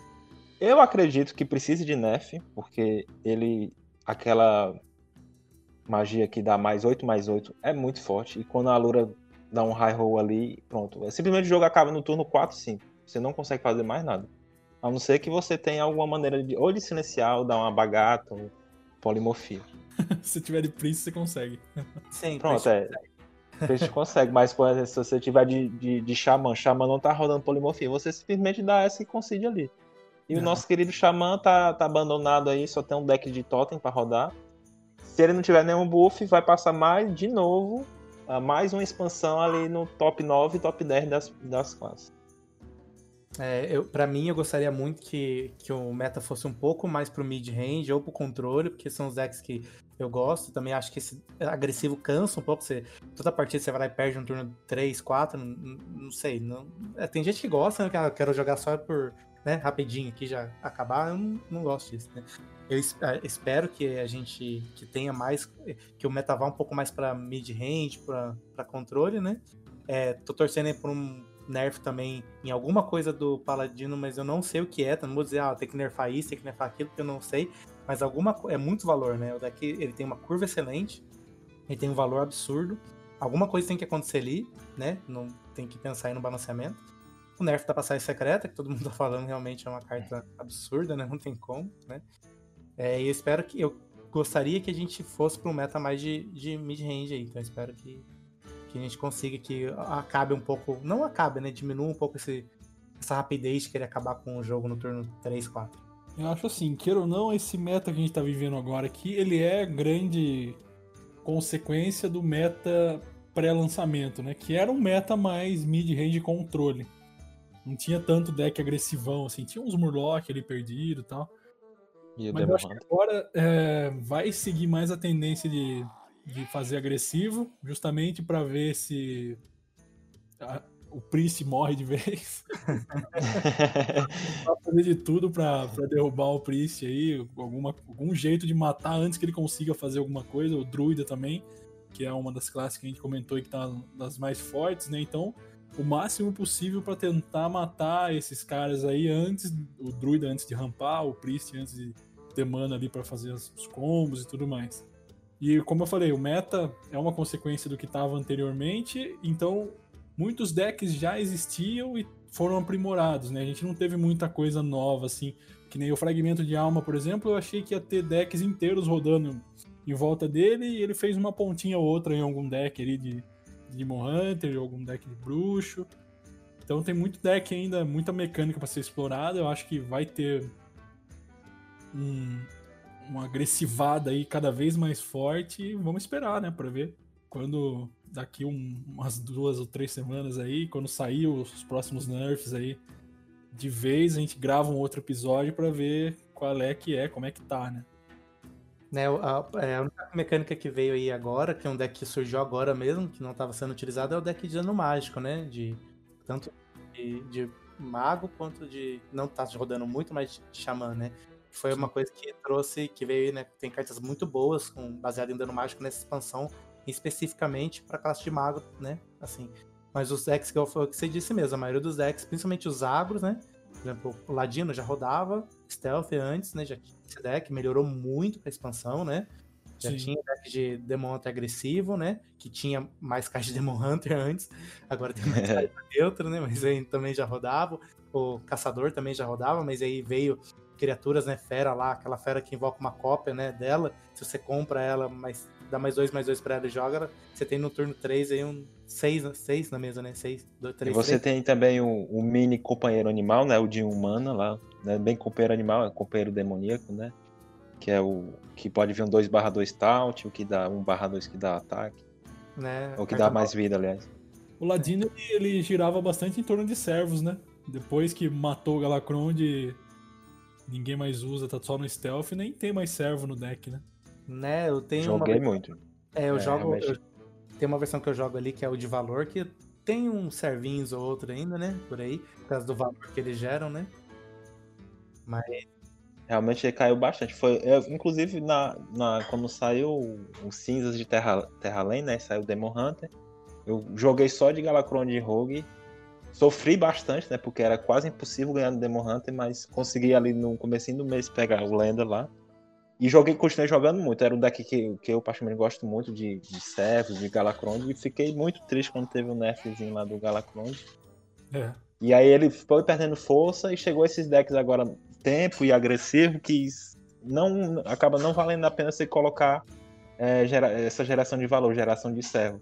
eu acredito que precise de Nef, porque ele. aquela magia que dá mais 8 mais 8 é muito forte. E quando a Lura dá um high roll ali, pronto. Simplesmente o jogo acaba no turno 4, 5. Você não consegue fazer mais nada. A não ser que você tenha alguma maneira de ou de silenciar ou dar uma bagata ou polimorfia. se tiver de Prince, você consegue. Sim, Pronto, é. A gente consegue, mas por exemplo, se você tiver de, de, de Xamã, Xamã não tá rodando polimorfia, você simplesmente dá essa e concede ali. E Não. o nosso querido Xamã tá, tá abandonado aí, só tem um deck de totem pra rodar. Se ele não tiver nenhum buff, vai passar mais de novo, mais uma expansão ali no top 9 e top 10 das, das classes. É, pra mim, eu gostaria muito que, que o meta fosse um pouco mais pro mid-range ou pro controle, porque são os decks que eu gosto. Também acho que esse agressivo cansa um pouco. Você, toda partida você vai lá e perde um turno 3, 4, não, não sei. Não, é, tem gente que gosta, né? Que ah, eu quero jogar só por né, rapidinho aqui já acabar. Eu não, não gosto disso, né? Eu eh, espero que a gente que tenha mais, que o meta vá um pouco mais pra mid-range, pra controle, né? É, tô torcendo por um nerf também em alguma coisa do Paladino, mas eu não sei o que é. Não vou dizer, ah, tem que nerfar isso, tem que nerfar aquilo, porque eu não sei. Mas alguma é muito valor, né? O deck ele tem uma curva excelente, ele tem um valor absurdo. Alguma coisa tem que acontecer ali, né? Não tem que pensar aí no balanceamento. O nerf da passagem secreta, que todo mundo tá falando, realmente é uma carta absurda, né? Não tem como, né? É, eu espero que. Eu gostaria que a gente fosse para um meta mais de, de mid-range aí. Então espero que, que a gente consiga que acabe um pouco. Não acabe, né? Diminua um pouco esse, essa rapidez de querer acabar com o jogo no turno 3, 4. Eu acho assim, queira ou não, esse meta que a gente tá vivendo agora aqui, ele é grande consequência do meta pré-lançamento, né? Que era um meta mais mid-range controle. Não tinha tanto deck agressivão, assim. Tinha uns Murloc ali perdido e tal. E o Mas eu acho que agora é, vai seguir mais a tendência de, de fazer agressivo, justamente para ver se a- o Priest morre de vez. Vai fazer de tudo pra derrubar o Priest aí, alguma, algum jeito de matar antes que ele consiga fazer alguma coisa. O Druida também, que é uma das classes que a gente comentou e que tá das mais fortes, né? Então, o máximo possível pra tentar matar esses caras aí antes, o Druida antes de rampar, o Priest antes de ter mana ali pra fazer os os combos e tudo mais. E como eu falei, o meta é uma consequência do que estava anteriormente, então muitos decks já existiam e foram aprimorados, né? A gente não teve muita coisa nova, assim, que nem o Fragmento de Alma, por exemplo, eu achei que ia ter decks inteiros rodando em volta dele e ele fez uma pontinha ou outra em algum deck ali de Demon Hunter, algum deck de Bruxo. Então tem muito deck ainda, muita mecânica para ser explorada, eu acho que vai ter um, uma agressivada aí cada vez mais forte e vamos esperar, né, para ver quando daqui um- umas duas ou três semanas aí, quando sair os próximos nerfs aí de vez, a gente grava um outro episódio para ver qual é que é, como é que tá, né? Né, a, é, a única mecânica que veio aí agora, que é um deck que surgiu agora mesmo, que não estava sendo utilizado, é o deck de dano mágico, né? De, tanto de, de mago quanto de. Não tá rodando muito, mas de xamã, né? Foi uma coisa que trouxe, que veio né? Tem cartas muito boas, com, baseado em dano mágico nessa expansão, especificamente para classe de mago, né? Assim. Mas os decks que eu- que você disse mesmo, a maioria dos decks, principalmente os agros, né? Por exemplo, o Ladino já rodava Stealth antes, né? Já tinha esse deck, melhorou muito pra expansão, né? Já Sim. tinha deck de Demon Hunter agressivo, né? Que tinha mais caixa de Demon Hunter antes. Agora tem mais caixa neutro, né? Mas aí também já rodava. O Caçador também já rodava, mas aí veio criaturas, né? Fera lá, aquela fera que invoca uma cópia, né? Dela. Se você compra ela, mas dá mais dois, mais dois pra ela e joga você tem no turno 3 aí um 6 seis na mesa, né? 6, 2, E 3, você tem também o, o mini companheiro animal, né? O de humana lá. Né? Bem companheiro animal, é companheiro demoníaco, né? Que é o que pode vir um 2/2 Taunt, o que dá 1/2 que dá ataque. né? Ou que dá mais vida, aliás. O Ladino ele, ele girava bastante em torno de servos, né? Depois que matou o Galacronde, ninguém mais usa, tá só no stealth, nem tem mais servo no deck, né? Né, eu tenho uma Joguei muito. É, eu É, jogo. realmente. eu- tem uma versão que eu jogo ali que é o de valor, que tem uns servinhos ou outro ainda, né? Por aí, por causa do valor que eles geram, né? Mas Realmente ele caiu bastante. Foi, eu, inclusive, na, na, quando saiu o Cinzas de Terra, Terra Além, né? Saiu o Demon Hunter. Eu joguei só de Galacron de Rogue. Sofri bastante, né? Porque era quase impossível ganhar no Demon Hunter, mas consegui ali no comecinho do mês pegar o Lenda lá. E joguei, continuei jogando muito. Era um deck que, que eu particularmente gosto muito de, de servos, de Galacron. E fiquei muito triste quando teve o nerfzinho lá do Galacron. É. E aí ele foi perdendo força e chegou esses decks agora tempo e agressivo que não acaba não valendo a pena você colocar é, gera, essa geração de valor, geração de servo.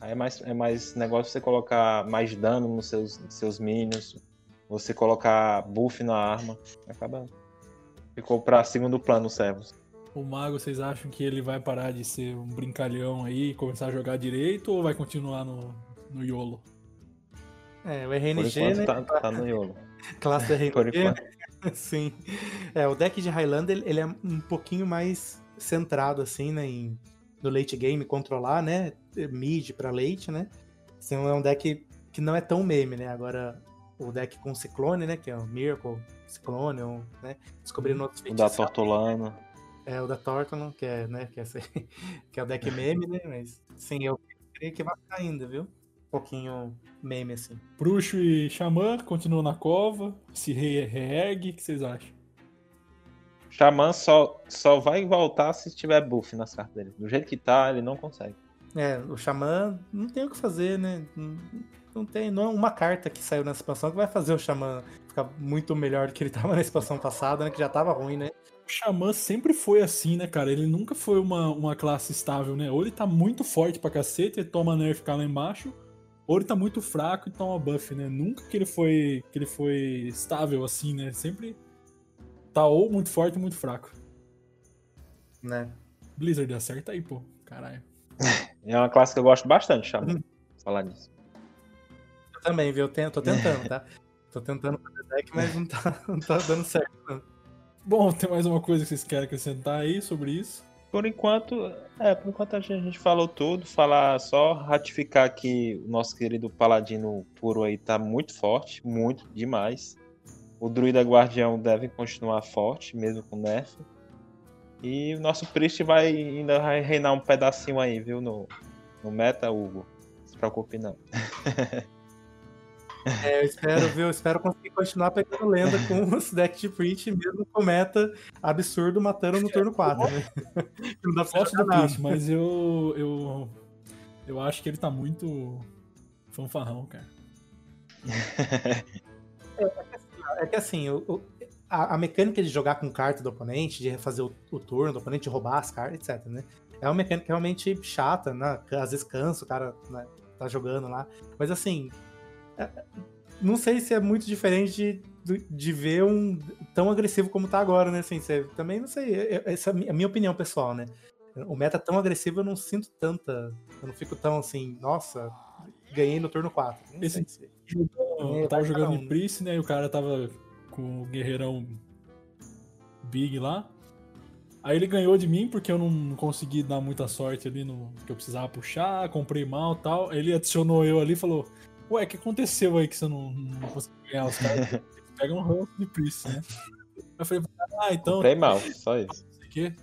Aí é mais, é mais negócio você colocar mais dano nos seus, seus minions, você colocar buff na arma. Acaba. Ficou pra segundo plano os servos. O mago, vocês acham que ele vai parar de ser um brincalhão aí e começar a jogar direito ou vai continuar no, no YOLO? é, o Por RNG, enquanto né? tá, tá no YOLO. Classe RNG. Por enquanto. Sim. É, o deck de Highlander, ele é um pouquinho mais centrado, assim, né, em, no late game, controlar, né, mid pra late, né. Assim, é um deck que não é tão meme, né. Agora, o deck com Ciclone, né, que é o Miracle, Ciclone, um, né, descobrindo outros O da. Tortolano. É, o da Tortolon, que é, né, que é, que é o deck meme, né, mas, sim, eu creio que vai ficar ainda, viu. Um pouquinho meme, assim. Bruxo e Xamã continuam na cova, se re- reergue, o que vocês acham? Xamã só, só vai voltar se tiver buff nas cartas dele. Do jeito que tá, ele não consegue. É, o Xamã não tem o que fazer, né? Não, tem, não é uma carta que saiu nessa expansão que vai fazer o Xamã ficar muito melhor do que ele tava na expansão passada, né? Que já tava ruim, né? O Xamã sempre foi assim, né, cara? Ele nunca foi uma, uma classe estável, né? Ou ele tá muito forte pra cacete e toma nerf e fica lá embaixo, ou ele tá muito fraco e toma buff, né? Nunca que ele foi que ele foi estável assim, né? Sempre tá ou muito forte ou muito fraco. né? Blizzard, acerta aí, pô. Caralho. É uma classe que eu gosto bastante, Xamã. Falar nisso. Eu também, viu? Eu tento, tô tentando, tá? Tô tentando fazer deck, mas não tá, não tá dando certo. não. Bom, tem mais uma coisa que vocês querem acrescentar aí sobre isso? Por enquanto, é, por enquanto a gente, a gente falou tudo. Falar só ratificar que o nosso querido Paladino puro aí tá muito forte, muito demais. O Druida Guardião deve continuar forte, mesmo com nerf. E o nosso Priest vai ainda vai reinar um pedacinho aí, viu, no, no meta, Hugo. Não se preocupe não. É, eu espero, viu? Eu espero conseguir continuar pegando lenda com os decks de Preach, mesmo com meta absurdo matando no turno 4, né? Não dá pra Gosto do. Priest, mas eu, eu. Eu acho que ele tá muito fanfarrão, cara. É que assim, o- o- a, a mecânica de jogar com carta do oponente, de refazer o, o turno do oponente, de roubar as cartas, etc, né? É uma mecânica realmente chata, né? Às vezes cansa o cara né, tá jogando lá. Mas assim, é- não sei se é muito diferente de, de ver um tão agressivo como tá agora, né? Assim, você- também não sei. é- é- Essa é a mi- a minha opinião pessoal, né? O meta tão agressivo eu não sinto tanta. Eu não fico tão assim, nossa, ganhei no turno 4. Não Esse- se- Eu É, tava jogando um, de né? Priest, né? E o cara tava com o guerreirão Big lá. Aí ele ganhou de mim porque eu não consegui dar muita sorte ali no que eu precisava puxar, comprei mal e tal. Ele adicionou eu ali e falou: Ué, o que aconteceu aí que você não, não conseguiu ganhar os caras? Pega um rank de Priest, né? Eu falei: Ah, então. Comprei mal, só isso. não sei o quê.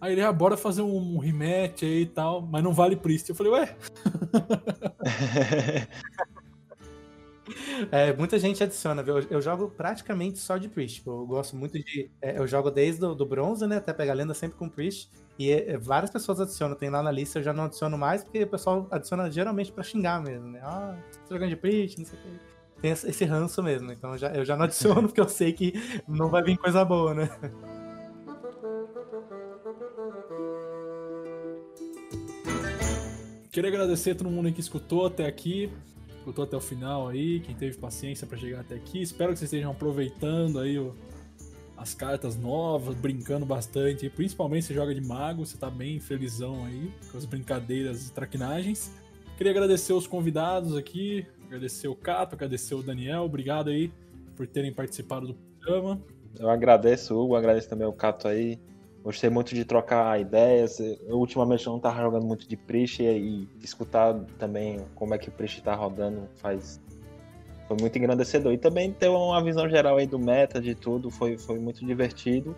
Aí ele, ah, bora fazer um rematch aí e tal, mas não vale Priest. Eu falei, ué, É, muita gente adiciona, viu? Eu, jogo praticamente só de Priest. Eu gosto muito de. é, eu jogo desde o do bronze, né? Até pegar lenda sempre com Priest. E é, é, várias pessoas adicionam. Tem lá na lista, eu já não adiciono mais, porque o pessoal adiciona geralmente pra xingar mesmo, né? Ah, tô jogando de Priest, não sei o quê. Tem esse ranço mesmo. Então eu já, eu já não adiciono, porque eu sei que não vai vir coisa boa, né? Queria agradecer a todo mundo que escutou até aqui, escutou até o final aí, quem teve paciência pra chegar até aqui. Espero que vocês estejam aproveitando aí o- as cartas novas, brincando bastante. Principalmente se joga de mago, você tá bem felizão aí com as brincadeiras e traquinagens. Queria agradecer os convidados aqui, agradecer o Cato, agradecer o Daniel, obrigado aí por terem participado do programa. Eu agradeço, Hugo, agradeço também o Cato aí. Gostei muito de trocar ideias. Eu, ultimamente não tava jogando muito de Priest e, e escutar também como é que o Priest tá rodando faz. Foi muito engrandecedor. E também ter uma visão geral aí do meta, de tudo, foi, foi muito divertido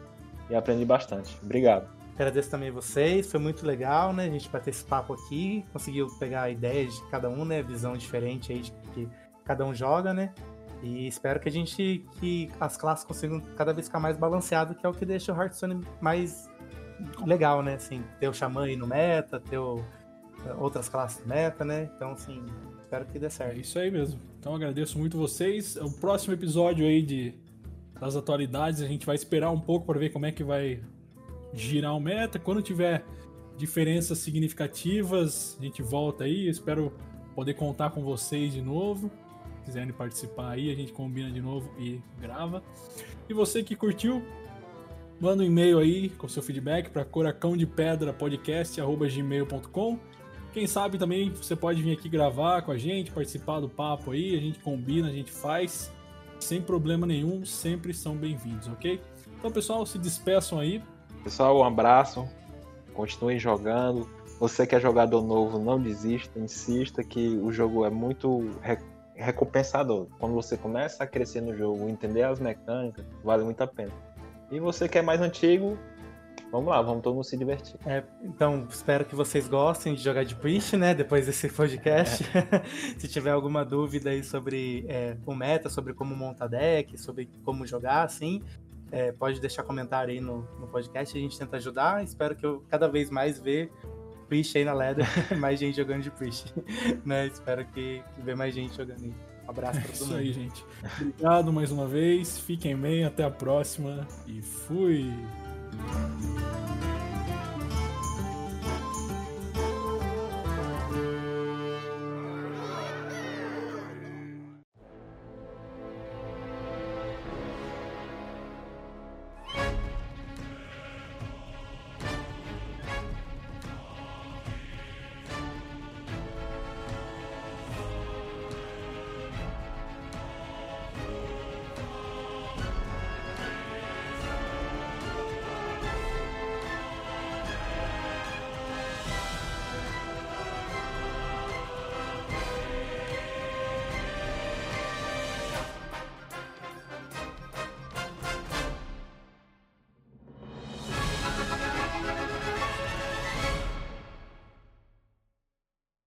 e aprendi bastante. Obrigado. Agradeço também vocês, foi muito legal, né? A gente bater esse papo aqui, conseguiu pegar ideias de cada um, né? Visão diferente aí de que cada um joga, né? E espero que a gente, que as classes consigam cada vez ficar mais balanceado, que é o que deixa o Hearthstone mais legal, né? Assim, ter o Xamã aí no meta, ter o, outras classes no meta, né? Então, assim, espero que dê É certo. isso aí mesmo. Então agradeço muito vocês. O próximo episódio aí de, das atualidades, a gente vai esperar um pouco para ver como é que vai girar o meta. Quando tiver diferenças significativas, a gente volta aí. Espero poder contar com vocês de novo. Se quiserem participar aí, a gente combina de novo e grava. E você que curtiu, manda um e-mail aí com seu feedback para coracãodepedra.podcast@gmail.com. Quem sabe também você pode vir aqui gravar com a gente, participar do papo aí, a gente combina, a gente faz, sem problema nenhum, sempre são bem-vindos, ok? Então, pessoal, se despeçam aí. Pessoal, um abraço. Continuem jogando. Você que é jogador novo, não desista, insista que o jogo é muito recompensador. Quando você começa a crescer no jogo, entender as mecânicas, vale muito a pena. E você que é mais antigo, vamos lá, vamos todo mundo se divertir. É, então, espero que vocês gostem de jogar de Priest, né? Depois desse podcast. Se tiver alguma dúvida aí sobre é, o meta, sobre como montar deck, sobre como jogar, assim, é, pode deixar comentário aí no, no podcast, a gente tenta ajudar. Espero que eu cada vez mais ver Priest aí na Ladder, mais gente jogando de Priest. né? Espero que, que ver mais gente jogando aí. Um abraço É pra todo isso mundo. aí, gente. Obrigado mais uma vez. Fiquem bem, até a próxima e fui.